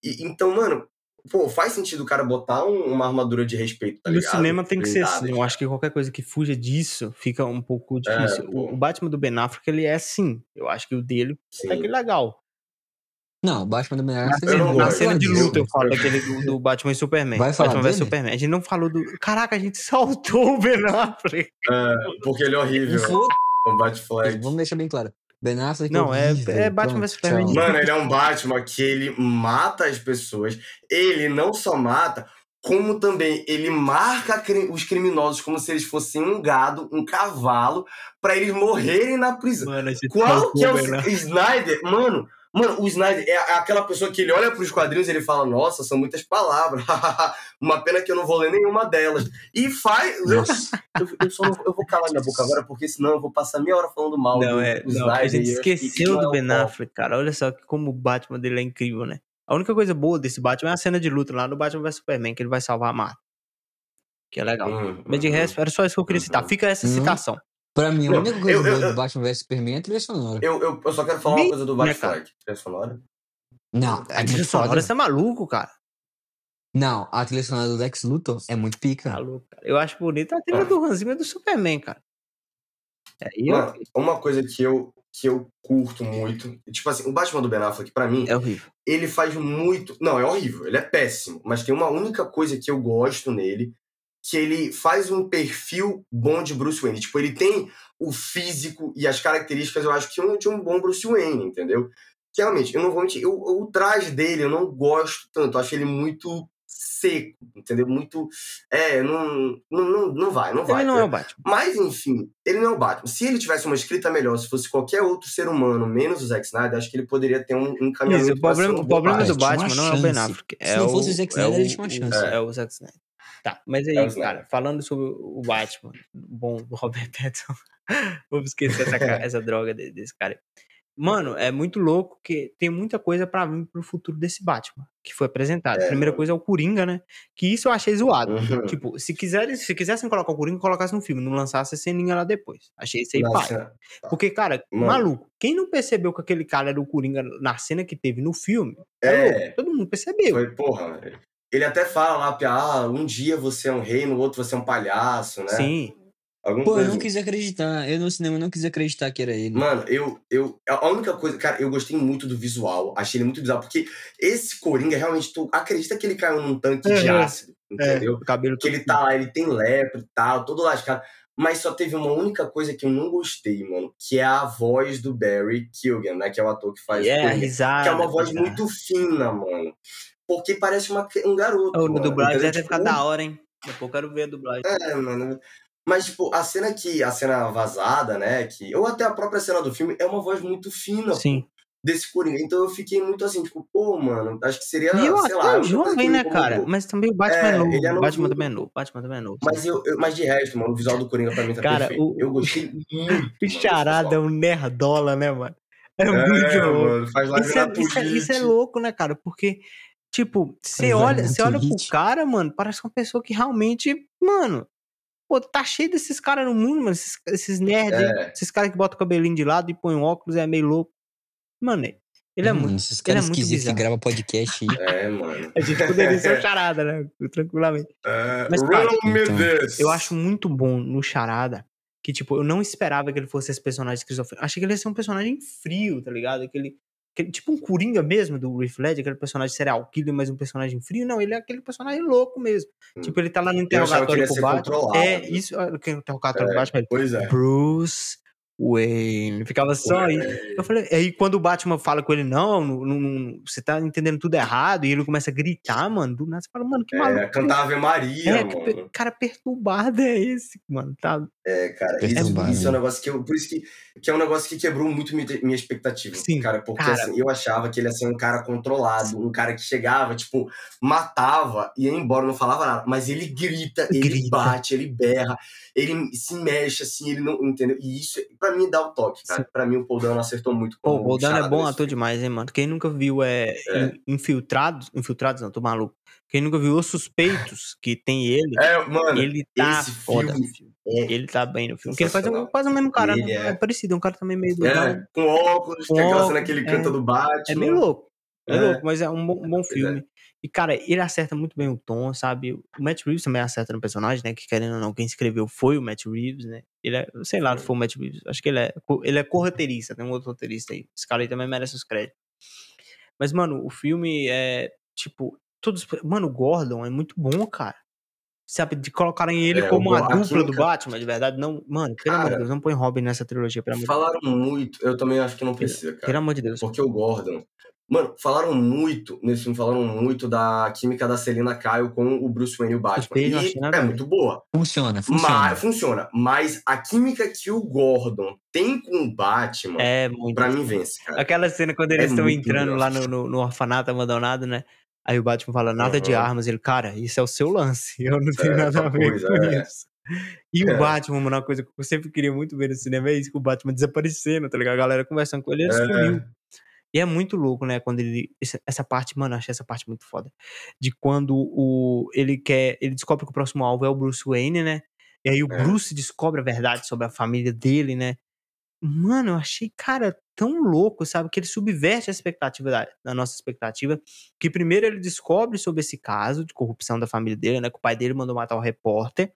E, então, mano, pô, faz sentido o cara botar um- uma armadura de respeito, tá no ligado? cinema tem que ser Blindada, assim. Eu acho que qualquer coisa que fuja disso fica um pouco difícil. pô. o, o Batman do Ben Affleck, ele é assim. Eu acho que o dele Sim. é que legal. Não, o Batman do Ben Na Affleck não na gosto cena de luta, eu falo daquele do, do Batman e Superman. Vai falar Batman vs? Superman. A gente não falou do. Caraca, a gente saltou o Ben Affleck. É, porque ele é horrível. O Batfleck. Vamos deixar bem claro. Ben Affleck Não, é- horrível. é Batman vs Superman. Mano, ele é um Batman que ele mata as pessoas. Ele não só mata, como também ele marca os criminosos como se eles fossem um gado, um cavalo, pra eles morrerem na prisão. Mano, Qual que é o Affleck. Snyder? Mano, mano, o Snyder é aquela pessoa que ele olha pros quadrinhos e ele fala: Nossa, são muitas palavras. Uma pena que eu não vou ler nenhuma delas. E faz. Eu, Nossa. eu, eu só não, eu vou calar minha boca agora, porque senão eu vou passar meia hora falando mal Não, do, é, do não, a Snyder. gente e acho que esqueceu do é Ben. Affleck, cara. Olha só que como o Batman dele é incrível, né? A única coisa boa desse Batman é a cena de luta lá no Batman vs Superman, que ele vai salvar a Marta. Que é legal. Hum, Mas de hum, resto, era só isso que eu queria citar. Uhum. Fica essa Uhum. citação. Pra mim, a Não, única coisa eu- eu- boa eu- do Batman vs Superman é a trilha sonora. Eu, eu, eu só quero falar uma coisa do né, Batfleck. Trilha sonora? Não, é A trilha sonora, foda. você é maluco, cara. Não, a trilha sonora do Lex Luthor é muito pica. Maluco, cara. Eu acho bonita a trilha Ah. do Hans Zimmer do Superman, cara. Eu- Mano, uma coisa que eu, que eu curto muito. Tipo assim, o Batman do Ben Affleck, pra mim, é horrível. ele faz muito. Não, é horrível, ele é péssimo. Mas tem uma única coisa que eu gosto nele, que ele faz um perfil bom de Bruce Wayne. Tipo, ele tem o físico e as características, eu acho que um- de um bom Bruce Wayne, entendeu? Que realmente, eu não vou mentir, eu- o traje dele eu não gosto tanto, eu acho ele muito seco, entendeu? Muito. É, não, não, não, não vai, não vai. Ele não é o Batman. Mas, enfim, ele não é o Batman. Se ele tivesse uma escrita melhor, se fosse qualquer outro ser humano, menos o Zack Snyder, acho que ele poderia ter um Isso, encaminhamento o problema, o um problema do Batman. Batman Tinha não é o Ben. Affleck. Se é não o- fosse o Zack é Snyder, o- ele tinha uma chance. É, é o Zack Snyder. Tá, mas aí, É o Snyder. cara, falando sobre o Batman, bom, o Robert Pattinson, vou esquecer essa, essa droga de- desse cara. aí. Mano, é muito louco que tem muita coisa pra vir pro futuro desse Batman, que foi apresentado. É, Primeira mano. coisa é o Coringa, né? Que isso eu achei zoado. Uhum. Tipo, se quiserem, se quisessem colocar o Coringa, colocasse no filme, não lançasse a ceninha lá depois. Achei isso aí pai. Nossa, Porque, cara, Mano. maluco, quem não percebeu que aquele cara era o Coringa na cena que teve no filme? É, É. todo mundo percebeu. foi, porra. Ele até fala lá, ah, um dia você é um rei, no outro você é um palhaço, né? Sim. Alguma Pô, eu coisa não assim. quis acreditar. Eu no cinema não quis acreditar que era ele. Mano, eu, eu. A única coisa. Cara, eu gostei muito do visual. Achei ele muito bizarro. Porque esse Coringa, realmente, tu acredita que ele caiu num tanque de Uhum. ácido. Entendeu? É, cabelo que ele tá lá, ele tem lepra e tal, todo lascado. Mas só teve uma única coisa que eu não gostei, mano, que é a voz do Barry Keoghan, né? Que é o ator que faz é, Coringa. risada. Que é uma voz risada. muito fina, mano. Porque parece uma, um garoto. Mano, dublagem deve ficar Tipo, da hora, hein? Depois eu quero ver a dublagem. É, mano. Mas, tipo, a cena que. A cena vazada, né? Que, ou até a própria cena do filme, é uma voz muito fina Sim. desse Coringa. Então eu fiquei muito assim, tipo, pô, mano, acho que seria. E eu sei lá, a jovem, né, cara? Mas também o Batman É, é, novo. ele é o Batman também é novo. Batman também é novo. Mas, eu, eu- mas de resto, mano, o visual do Coringa pra mim tá Cara, perfeito. o- eu gostei muito. O Charada é um nerdola, né, mano? É mano, muito é, louco. mano, faz Isso é, isso, é, isso é louco, né, cara? Porque Tipo, você Vai olha, muito você olha pro cara, mano, parece uma pessoa que realmente, mano, pô, tá cheio desses caras no mundo, mano, esses, esses nerds, É. esses caras que botam o cabelinho de lado e põem um óculos, é meio louco. Mano, ele é Hum, muito. Esses ele é caras muito esquisitos que gravam podcast aí. É, mano. A gente poderia ser um charada, né? Tranquilamente. É, Mas, cara, então. Eu acho muito bom no Charada que, tipo, eu não esperava que ele fosse esse personagem esquizofrênico. Achei que ele ia ser um personagem frio, tá ligado? Aquele- tipo um Coringa mesmo do Riff Ledger, aquele personagem serial killer, mas um personagem frio. Não, ele é aquele personagem louco mesmo. Hum. Tipo, ele tá lá no que interrogatório ia com o ser Batman. É, isso, ah, que interrogatório com o É, Batman. Pois é. Bruce Wayne. Ficava só aí. Eu falei, aí quando o Batman fala com ele, não, não, não, você tá entendendo tudo errado, e ele começa a gritar, mano, do nada você fala, mano, que maluco. É, cantar Ave Maria, É, que mano. cara perturbado é esse, mano, tá? É, cara, isso, Perturbado. isso é um negócio que eu. Por isso que, que é um negócio que quebrou muito minha, minha expectativa. Sim, cara, porque cara. assim, eu achava que ele ia ser um cara controlado, um cara que chegava, tipo, matava, ia embora, não falava nada. Mas ele grita, ele Grita. bate, ele berra, ele se mexe, assim, ele não. Entendeu? E isso, pra mim, dá o toque, cara. Pra mim, o Paul Dano acertou muito. Pô, o Dano é bom ator filme. demais, hein, mano. Quem nunca viu é, É. In- Infiltrados, Infiltrados não, tô maluco. Quem nunca viu Os Suspeitos, que tem ele, É, mano, ele tá esse foda é Ele tá bem no filme. Porque ele faz quase o mesmo cara, Ele é- é parecido, é um cara também meio doidão. É, com óculos, Com tem aquela cena que ele é. canta do Batman. É meio louco. É, louco, mas é um bom, um bom é. filme. E, cara, ele acerta muito bem o tom, sabe? O Matt Reeves também acerta no personagem, né? Que querendo ou não, quem escreveu foi o Matt Reeves, né? Ele é, sei lá foi o Matt Reeves. Acho que ele é, ele é co-roteirista, tem um outro roteirista aí. Esse cara aí também merece os créditos. Mas, mano, o filme é, tipo, todos. Mano, o Gordon é muito bom, cara. Sabe, de colocarem ele É, como a dupla do Batman, de verdade. Não, mano, pelo amor de Deus, não põe Robin nessa trilogia, pelo amor de Deus. Falaram muito, eu também acho que não precisa, cara. Pelo amor de Deus. Porque o Gordon. Mano, falaram muito, nesse filme, falaram muito da química da Selina Kyle com o Bruce Wayne e o Batman. E é muito boa. Funciona, funciona. Mas, funciona. Mas a química que o Gordon tem com o Batman, É muito. pra mim, vence, cara. Aquela cena quando É eles estão muito entrando legal. lá no, no, no orfanato abandonado, né? Aí o Batman fala, nada de Aham. armas. Ele, cara, isso é o seu lance. Eu não tenho É, nada a outra ver coisa, com é. isso. E o É. Batman, mano, uma coisa que eu sempre queria muito ver no cinema é isso, o Batman desaparecendo, tá ligado? A galera conversando com ele, ele É. sumiu. E é muito louco, né? Quando ele. essa- parte, mano, achei essa parte muito foda. De quando o, ele quer. Ele descobre que o próximo alvo é o Bruce Wayne, né? E aí o É. Bruce descobre a verdade sobre a família dele, né? Mano, eu achei, cara, tão louco, sabe? Que ele subverte a expectativa da, da nossa expectativa. Que primeiro ele descobre sobre esse caso de corrupção da família dele, né? Que o pai dele mandou matar o repórter.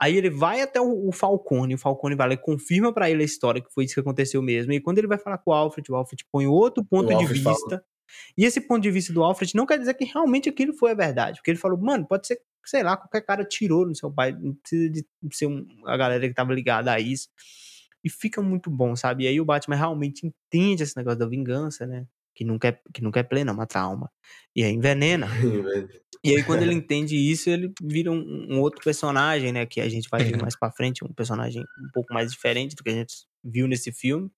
Aí ele vai até o, o Falcone, o Falcone vai lá e confirma pra ele a história, que foi isso que aconteceu mesmo. E quando ele vai falar com o Alfred, o Alfred põe outro ponto de Alfred fala- vista. E esse ponto de vista do Alfred não quer dizer que realmente aquilo foi a verdade. Porque ele falou, mano, pode ser, sei lá, qualquer cara tirou no seu pai. Não precisa de ser um- a galera que tava ligada a isso. E fica muito bom, sabe? E aí o Batman realmente entende esse negócio da vingança, né? Que nunca é, que nunca é plena, é uma trauma. E aí envenena. E aí, quando ele entende isso, ele vira um, um outro personagem, né? Que a gente vai ver É. mais pra frente, um personagem um pouco mais diferente do que a gente viu nesse filme,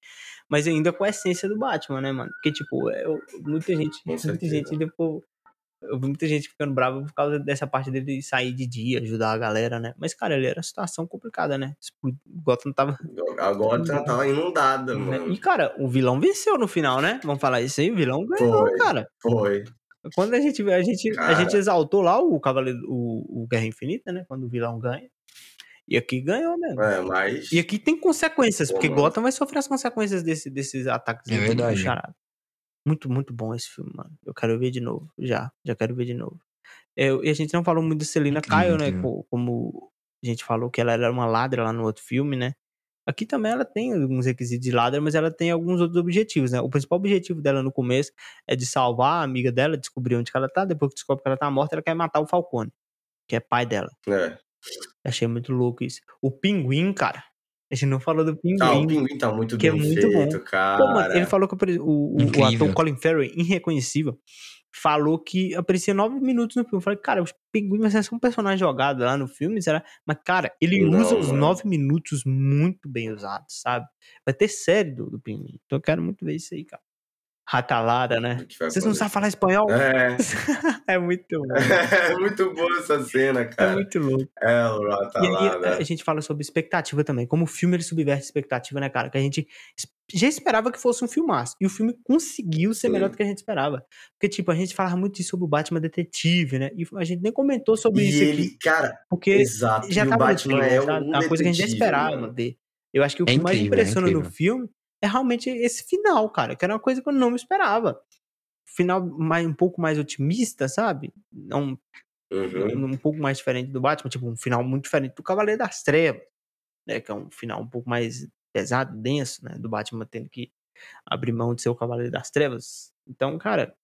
mas ainda com a essência do Batman, né, mano? Porque, tipo, é, eu- muita gente, muita gente depois. Eu vi muita gente ficando brava por causa dessa parte dele sair de dia, ajudar a galera, né? Mas, cara, ele era uma situação complicada, né? O Gotham tava. Agora tava inundada, né? mano. E, cara, o vilão venceu no final, né? Vamos falar isso aí, o vilão ganhou, Foi. cara. Foi. Quando a gente, a gente, a Cara. gente exaltou lá o Cavaleiro, o, o Guerra Infinita, né? Quando o vilão ganha. E aqui ganhou mesmo. É, mas. E aqui tem consequências, Pô, porque mano. Gotham vai sofrer as consequências desse, desses ataques É do verdade. Charada. Muito, muito bom esse filme, mano. Eu quero ver de novo. Já, já quero ver de novo. Eu- e a gente não falou muito de Incrível, Kyle, né? incrível. co- Como a gente falou que ela era uma ladra lá no outro filme, né? Aqui também ela tem alguns requisitos de ladra, mas ela tem alguns outros objetivos, né? O principal objetivo dela no começo é de salvar a amiga dela, descobrir onde ela tá. Depois que descobre que ela tá morta, ela quer matar o Falcone, que é pai dela. É. Achei muito louco isso. O Pinguim, cara. A gente não falou do Pinguim. Ah, o pinguim tá muito que é bem muito feito, bom. cara. Pô, mano, ele falou que o, o- o ator Colin Farrell, irreconhecível, falou que aparecia nove minutos no filme. Eu falei, cara, o Pinguim vai ser só um personagem jogado lá no filme, será? Mas, cara, ele Não, usa os mano. nove minutos muito bem usados, sabe? Vai ter série do, do Pinguim. Então eu quero muito ver isso aí, cara. Ratalada, né? O Vocês não sabem falar espanhol? É. É muito bom. É muito boa essa cena, É cara. muito louco. É, o E aí Ratalada. a gente fala sobre expectativa também. Como o filme ele subverte expectativa, né, cara? Que a gente já esperava que fosse um filmaço. E o filme conseguiu ser Sim. melhor do que a gente esperava. Porque, tipo, a gente falava muito disso sobre o Batman Detetive, né? E a gente nem comentou sobre E isso ele, aqui. cara, Porque exato. já e o tava no Batman trailer, é sabe? um uma coisa que a gente já esperava ver. Eu acho que o É que mais incrível, é impressiona no incrível. filme é realmente esse final, cara. Que era uma coisa que eu não me esperava. Final mais, um pouco mais otimista, sabe? Não, Uhum. um pouco mais diferente do Batman, tipo, um final muito diferente do Cavaleiro das Trevas, né? Que é um final um pouco mais pesado, denso, né? Do Batman tendo que abrir mão de ser o Cavaleiro das Trevas. Então, cara,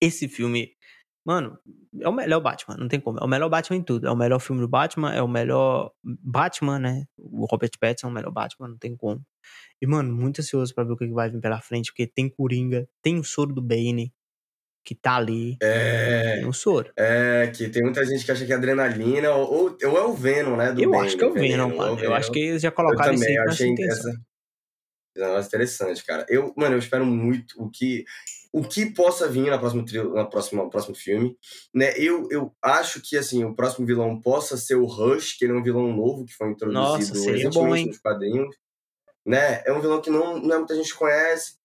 esse filme, mano, é o melhor Batman, não tem como. É o melhor Batman em tudo. É o melhor filme do Batman, é o melhor Batman, né? O Robert Pattinson é o melhor Batman, não tem como. E, mano, muito ansioso pra ver o que vai vir pela frente, porque tem Coringa, tem o soro do Bane, que tá ali. É, Tem o soro. é, que tem muita gente que acha que é adrenalina, ou, ou, é o Venom, né? Do Eu Bane, acho que é o Venom, o mano. Eu acho Venom. que eles já Eu colocaram isso também, eu achei essa. negócio interessante, cara. Eu, mano, eu espero muito o que o que possa vir na próxima na próxima no próximo filme, né? Eu, eu acho que assim, o próximo vilão possa ser o Rush, que ele é um vilão novo que foi introduzido Nossa, seria recentemente bom, nos quadrinhos, né? É um vilão que não, não é muita gente conhece.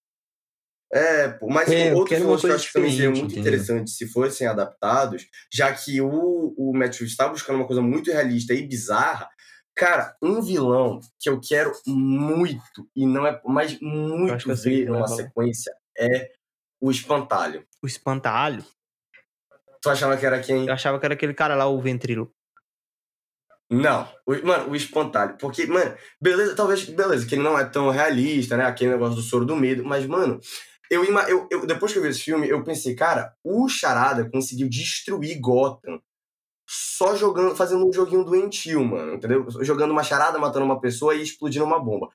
É, mas É, outros vilões que eu acho que também seriam diferente, muito entendeu? interessantes se fossem adaptados, já que o, o Matt Reeves está buscando uma coisa muito realista e bizarra, Cara, um vilão que eu quero muito, e não é que muito ver numa falar. sequência, é o Espantalho. O espantalho, Tu achava que era quem? eu achava que era aquele cara lá, o ventrilo. Não. O- mano, o Espantalho. Porque, mano, beleza, talvez, beleza, que ele não é tão realista, né? Aquele negócio do soro do medo, mas, mano. Eu, eu, eu, depois que eu vi esse filme, eu pensei, cara, o Charada conseguiu destruir Gotham só jogando, fazendo um joguinho doentio, mano, entendeu? Jogando uma charada, matando uma pessoa e explodindo uma bomba.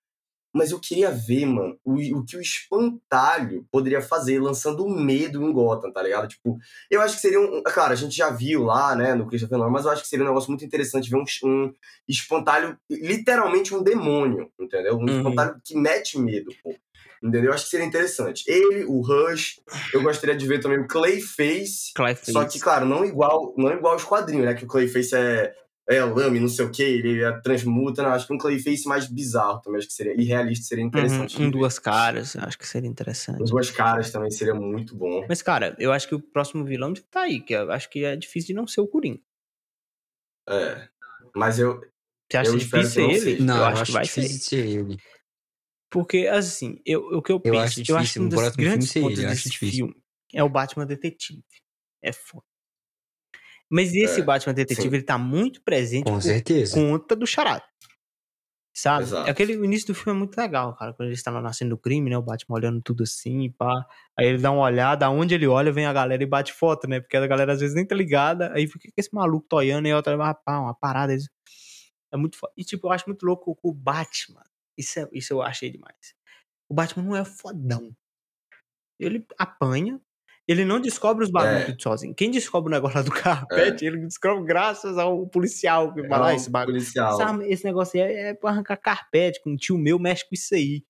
Mas eu queria ver, mano, o, o que o espantalho poderia fazer lançando medo em Gotham, tá ligado? Tipo, eu acho que seria um. Claro, a gente já viu lá, né, no Christopher Nolan, mas eu acho que seria um negócio muito interessante ver um, um espantalho, literalmente um demônio, entendeu? Um Uhum. espantalho que mete medo, pô. Entendeu? Eu acho que seria interessante. Ele, o Rush, eu gostaria de ver também o Clayface. Clayface. Só que, claro, não igual, não igual aos quadrinhos, né? Que o Clayface é, é lame, não sei o que, ele é transmuta. Não, acho que um Clayface mais bizarro também, acho que seria. E realista seria interessante. Uhum, um ver. duas caras, eu acho que seria interessante. Com duas caras também seria muito bom. Mas, cara, eu acho que o próximo vilão tá aí, que eu acho que é difícil de não ser o Coringa. É. Mas eu. Você acha Eu difícil ser não ele? seja. Não, eu acho que vai ser. difícil ser ele. Porque, assim, eu, o que eu, Eu penso, acho eu acho que difícil, um dos grandes ele, pontos eu acho desse difícil. filme é o Batman Detetive. É foda. Mas esse É, Batman Detetive, sim. ele tá muito presente Com por certeza. conta do charada. Sabe? Exato. Aquele o início do filme é muito legal, cara. Quando eles estão lá nascendo do crime, né? O Batman olhando tudo assim, pá. Aí ele dá uma olhada, aonde ele olha, vem a galera e bate foto, né? Porque a galera às vezes nem tá ligada. Aí fica esse maluco toiando e outra pá, uma parada. isso- É muito foda. E tipo, eu acho muito louco o Batman. Isso, é, isso eu achei demais. O Batman não é fodão. Ele apanha. Ele não descobre os bagulhos É. tudo sozinho. Quem descobre o negócio lá do carpete, ele descobre graças ao policial que vai lá, É um esse bagulho. policial. Sabe, esse negócio aí é, é pra arrancar carpete, com um tio meu mexe com isso aí.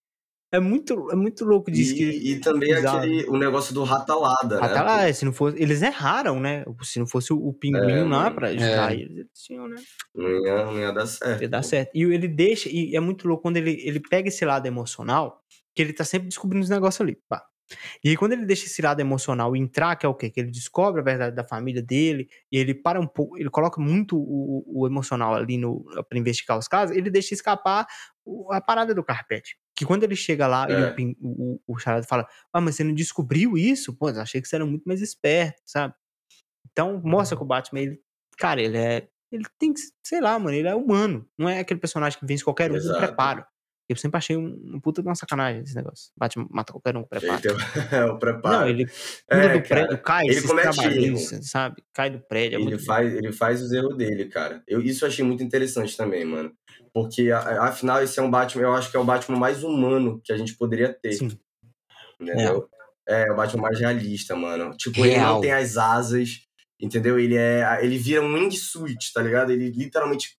É muito, é muito louco disso. que, E, e também aquele, o negócio do ratalada, né? Até lá, é, se não fosse. Eles erraram, né? Se não fosse o, o pinguim É, lá pra ajudar É. eles, eles tinham, né? Não ia, não ia dar certo. Ia dar certo. E ele deixa, e é muito louco quando ele, ele pega esse lado emocional, que ele tá sempre descobrindo os negócios ali. Pá. E aí, quando ele deixa esse lado emocional entrar, que é o quê? Que ele descobre a verdade da família dele, e ele para um pouco, ele coloca muito o, o emocional ali pra investigar os casos, ele deixa escapar a parada do carpete. Que quando ele chega lá e É. o, o, o charada fala: Ah, mas você não descobriu isso? Pô, eu achei que você era muito mais esperto, sabe? Então, mostra que o Batman, ele, cara, ele é. Ele tem que, sei lá, mano, ele é humano. Não é aquele personagem que vence qualquer um Exato. preparo. Eu sempre achei um, um puta de uma sacanagem esse negócio. Batman mata qualquer um Ele preparo. tem o- preparo. Não, ele É, do cara, prédio, cai, ele comete sabe? Cai do prédio. É Ele faz, ele faz os erros dele, cara. Eu, isso eu achei muito interessante também, mano. Porque, afinal, esse é um Batman, eu acho que é o Batman mais humano que a gente poderia ter. Sim. Entendeu? É, o Batman mais realista, mano. Tipo, ele Real. não tem as asas, entendeu? Ele é. Ele vira um wingsuit, tá ligado? Ele literalmente.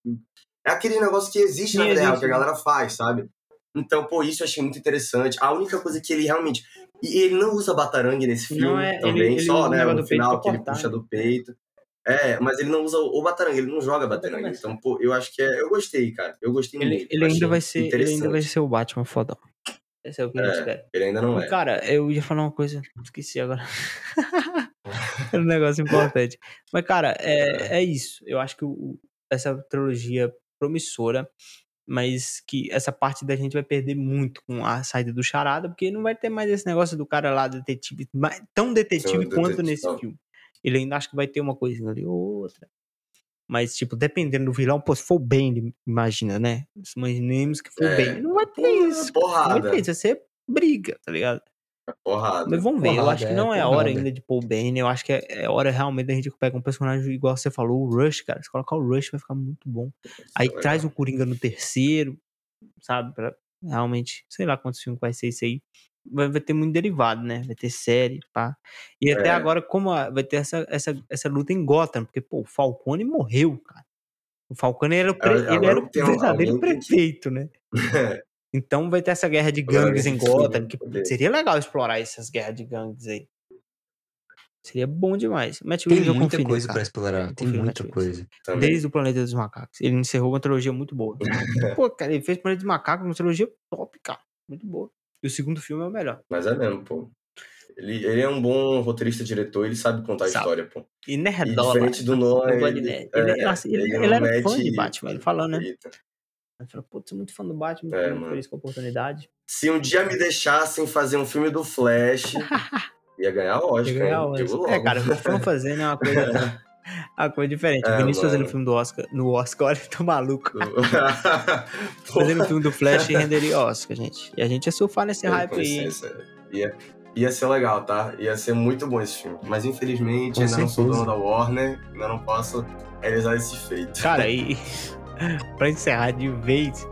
É aquele negócio que existe na vida real, que a né? galera faz, sabe? Então, pô, isso eu achei muito interessante. A única coisa que ele realmente. E ele não usa batarangue nesse filme é- também, ele- ele só, o né? No final que ele puxa né? do peito. É, mas ele não usa o batarangue, ele não joga batarangue. Então, pô, eu acho que é. Eu gostei, cara. Eu gostei Ele, muito. ele ainda vai ser, ele ainda vai ser o Batman fodão. Esse é o que É. Ele ainda não é. cara, eu ia falar uma coisa, esqueci agora. Era um negócio importante. Mas, cara, é, é isso. Eu acho que o- essa trilogia promissora, mas que essa parte da gente vai perder muito com a saída do Charada, porque não vai ter mais esse negócio do cara lá, detetive, tão detetive quanto detetive, nesse não. filme. Ele ainda acha que vai ter uma coisinha ali ou outra. Mas, tipo, dependendo do vilão, pô, se for Bane, imagina, né? Imaginemos que for É. Bane. Não vai ter isso. Não vai porrada. ter isso, vai ser briga, tá ligado? Porrada. Mas vamos ver, eu Porrada, acho que é, não é a porrada. hora ainda de pôr o Bane, eu acho que é, é hora realmente da gente pegar um personagem igual você falou, o Rush, cara. Se colocar o Rush vai ficar muito bom. Aí Isso é traz o. Coringa no terceiro, sabe? Pra realmente, sei lá quantos filmes vai ser isso aí. Vai, vai ter muito derivado, né? Vai ter série, pá. E até É. agora, como a- vai ter essa, essa, essa luta em Gotham, porque, pô, o Falcone morreu, cara. O Falcone era o, pre- Agora ele era o um- verdadeiro alguém que- prefeito, né? Então vai ter essa guerra de gangues em que tem Gotham, que poder. seria legal explorar essas guerras de gangues aí. Seria bom demais. Matt Tem Reeves eu muita coisa cara. explorar. Tem muita coisa. Também. Desde o Planeta dos Macacos. Ele encerrou uma trilogia muito boa. Pô, cara, ele fez Planeta dos Macacos, uma trilogia top, cara. Muito boa. E o segundo filme é o melhor. Mas é mesmo, pô. Ele, ele é um bom roteirista, diretor, ele sabe contar Sabe. a história, pô. E E nerdola. diferente do nossa, Nolan, eu gosto de ele. Ele, é, ele, ele ele era mete fã de Batman, ele falou, né? Eita. Ele falou, putz, sou muito fã do Batman, É, muito feliz com a oportunidade. Se um dia me deixassem fazer um filme do Flash, ia ganhar Oscar, Ia ganhar Oscar. É, cara, o fã fazendo é uma coisa, uma coisa diferente. É, o Vinícius fazendo mano. filme do Oscar, no Oscar, olha, tô maluco. Pô, Fazendo filme do Flash renderia Oscar, gente. E a gente ia surfar nesse com hype aí. Ia, ia ser legal, tá? Ia ser muito bom esse filme. Mas infelizmente, Com ainda não sou certeza. dono da Warner, ainda não posso realizar esse feito. Cara, e pra encerrar de vez,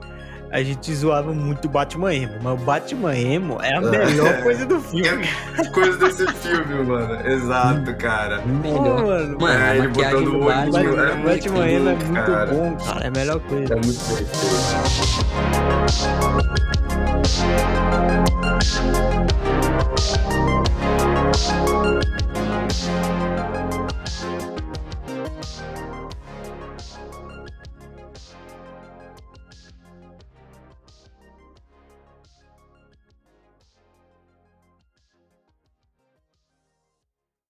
a gente zoava muito o Batman Emo, mas o Batman Emo é a melhor coisa do filme. Coisa desse filme, mano. Exato, cara. Pô, Melhor. mano. Mano, É, ele botando do o olho Batman é é muito Batman Emo é muito cara. bom, cara. É a melhor coisa. É muito perfeito.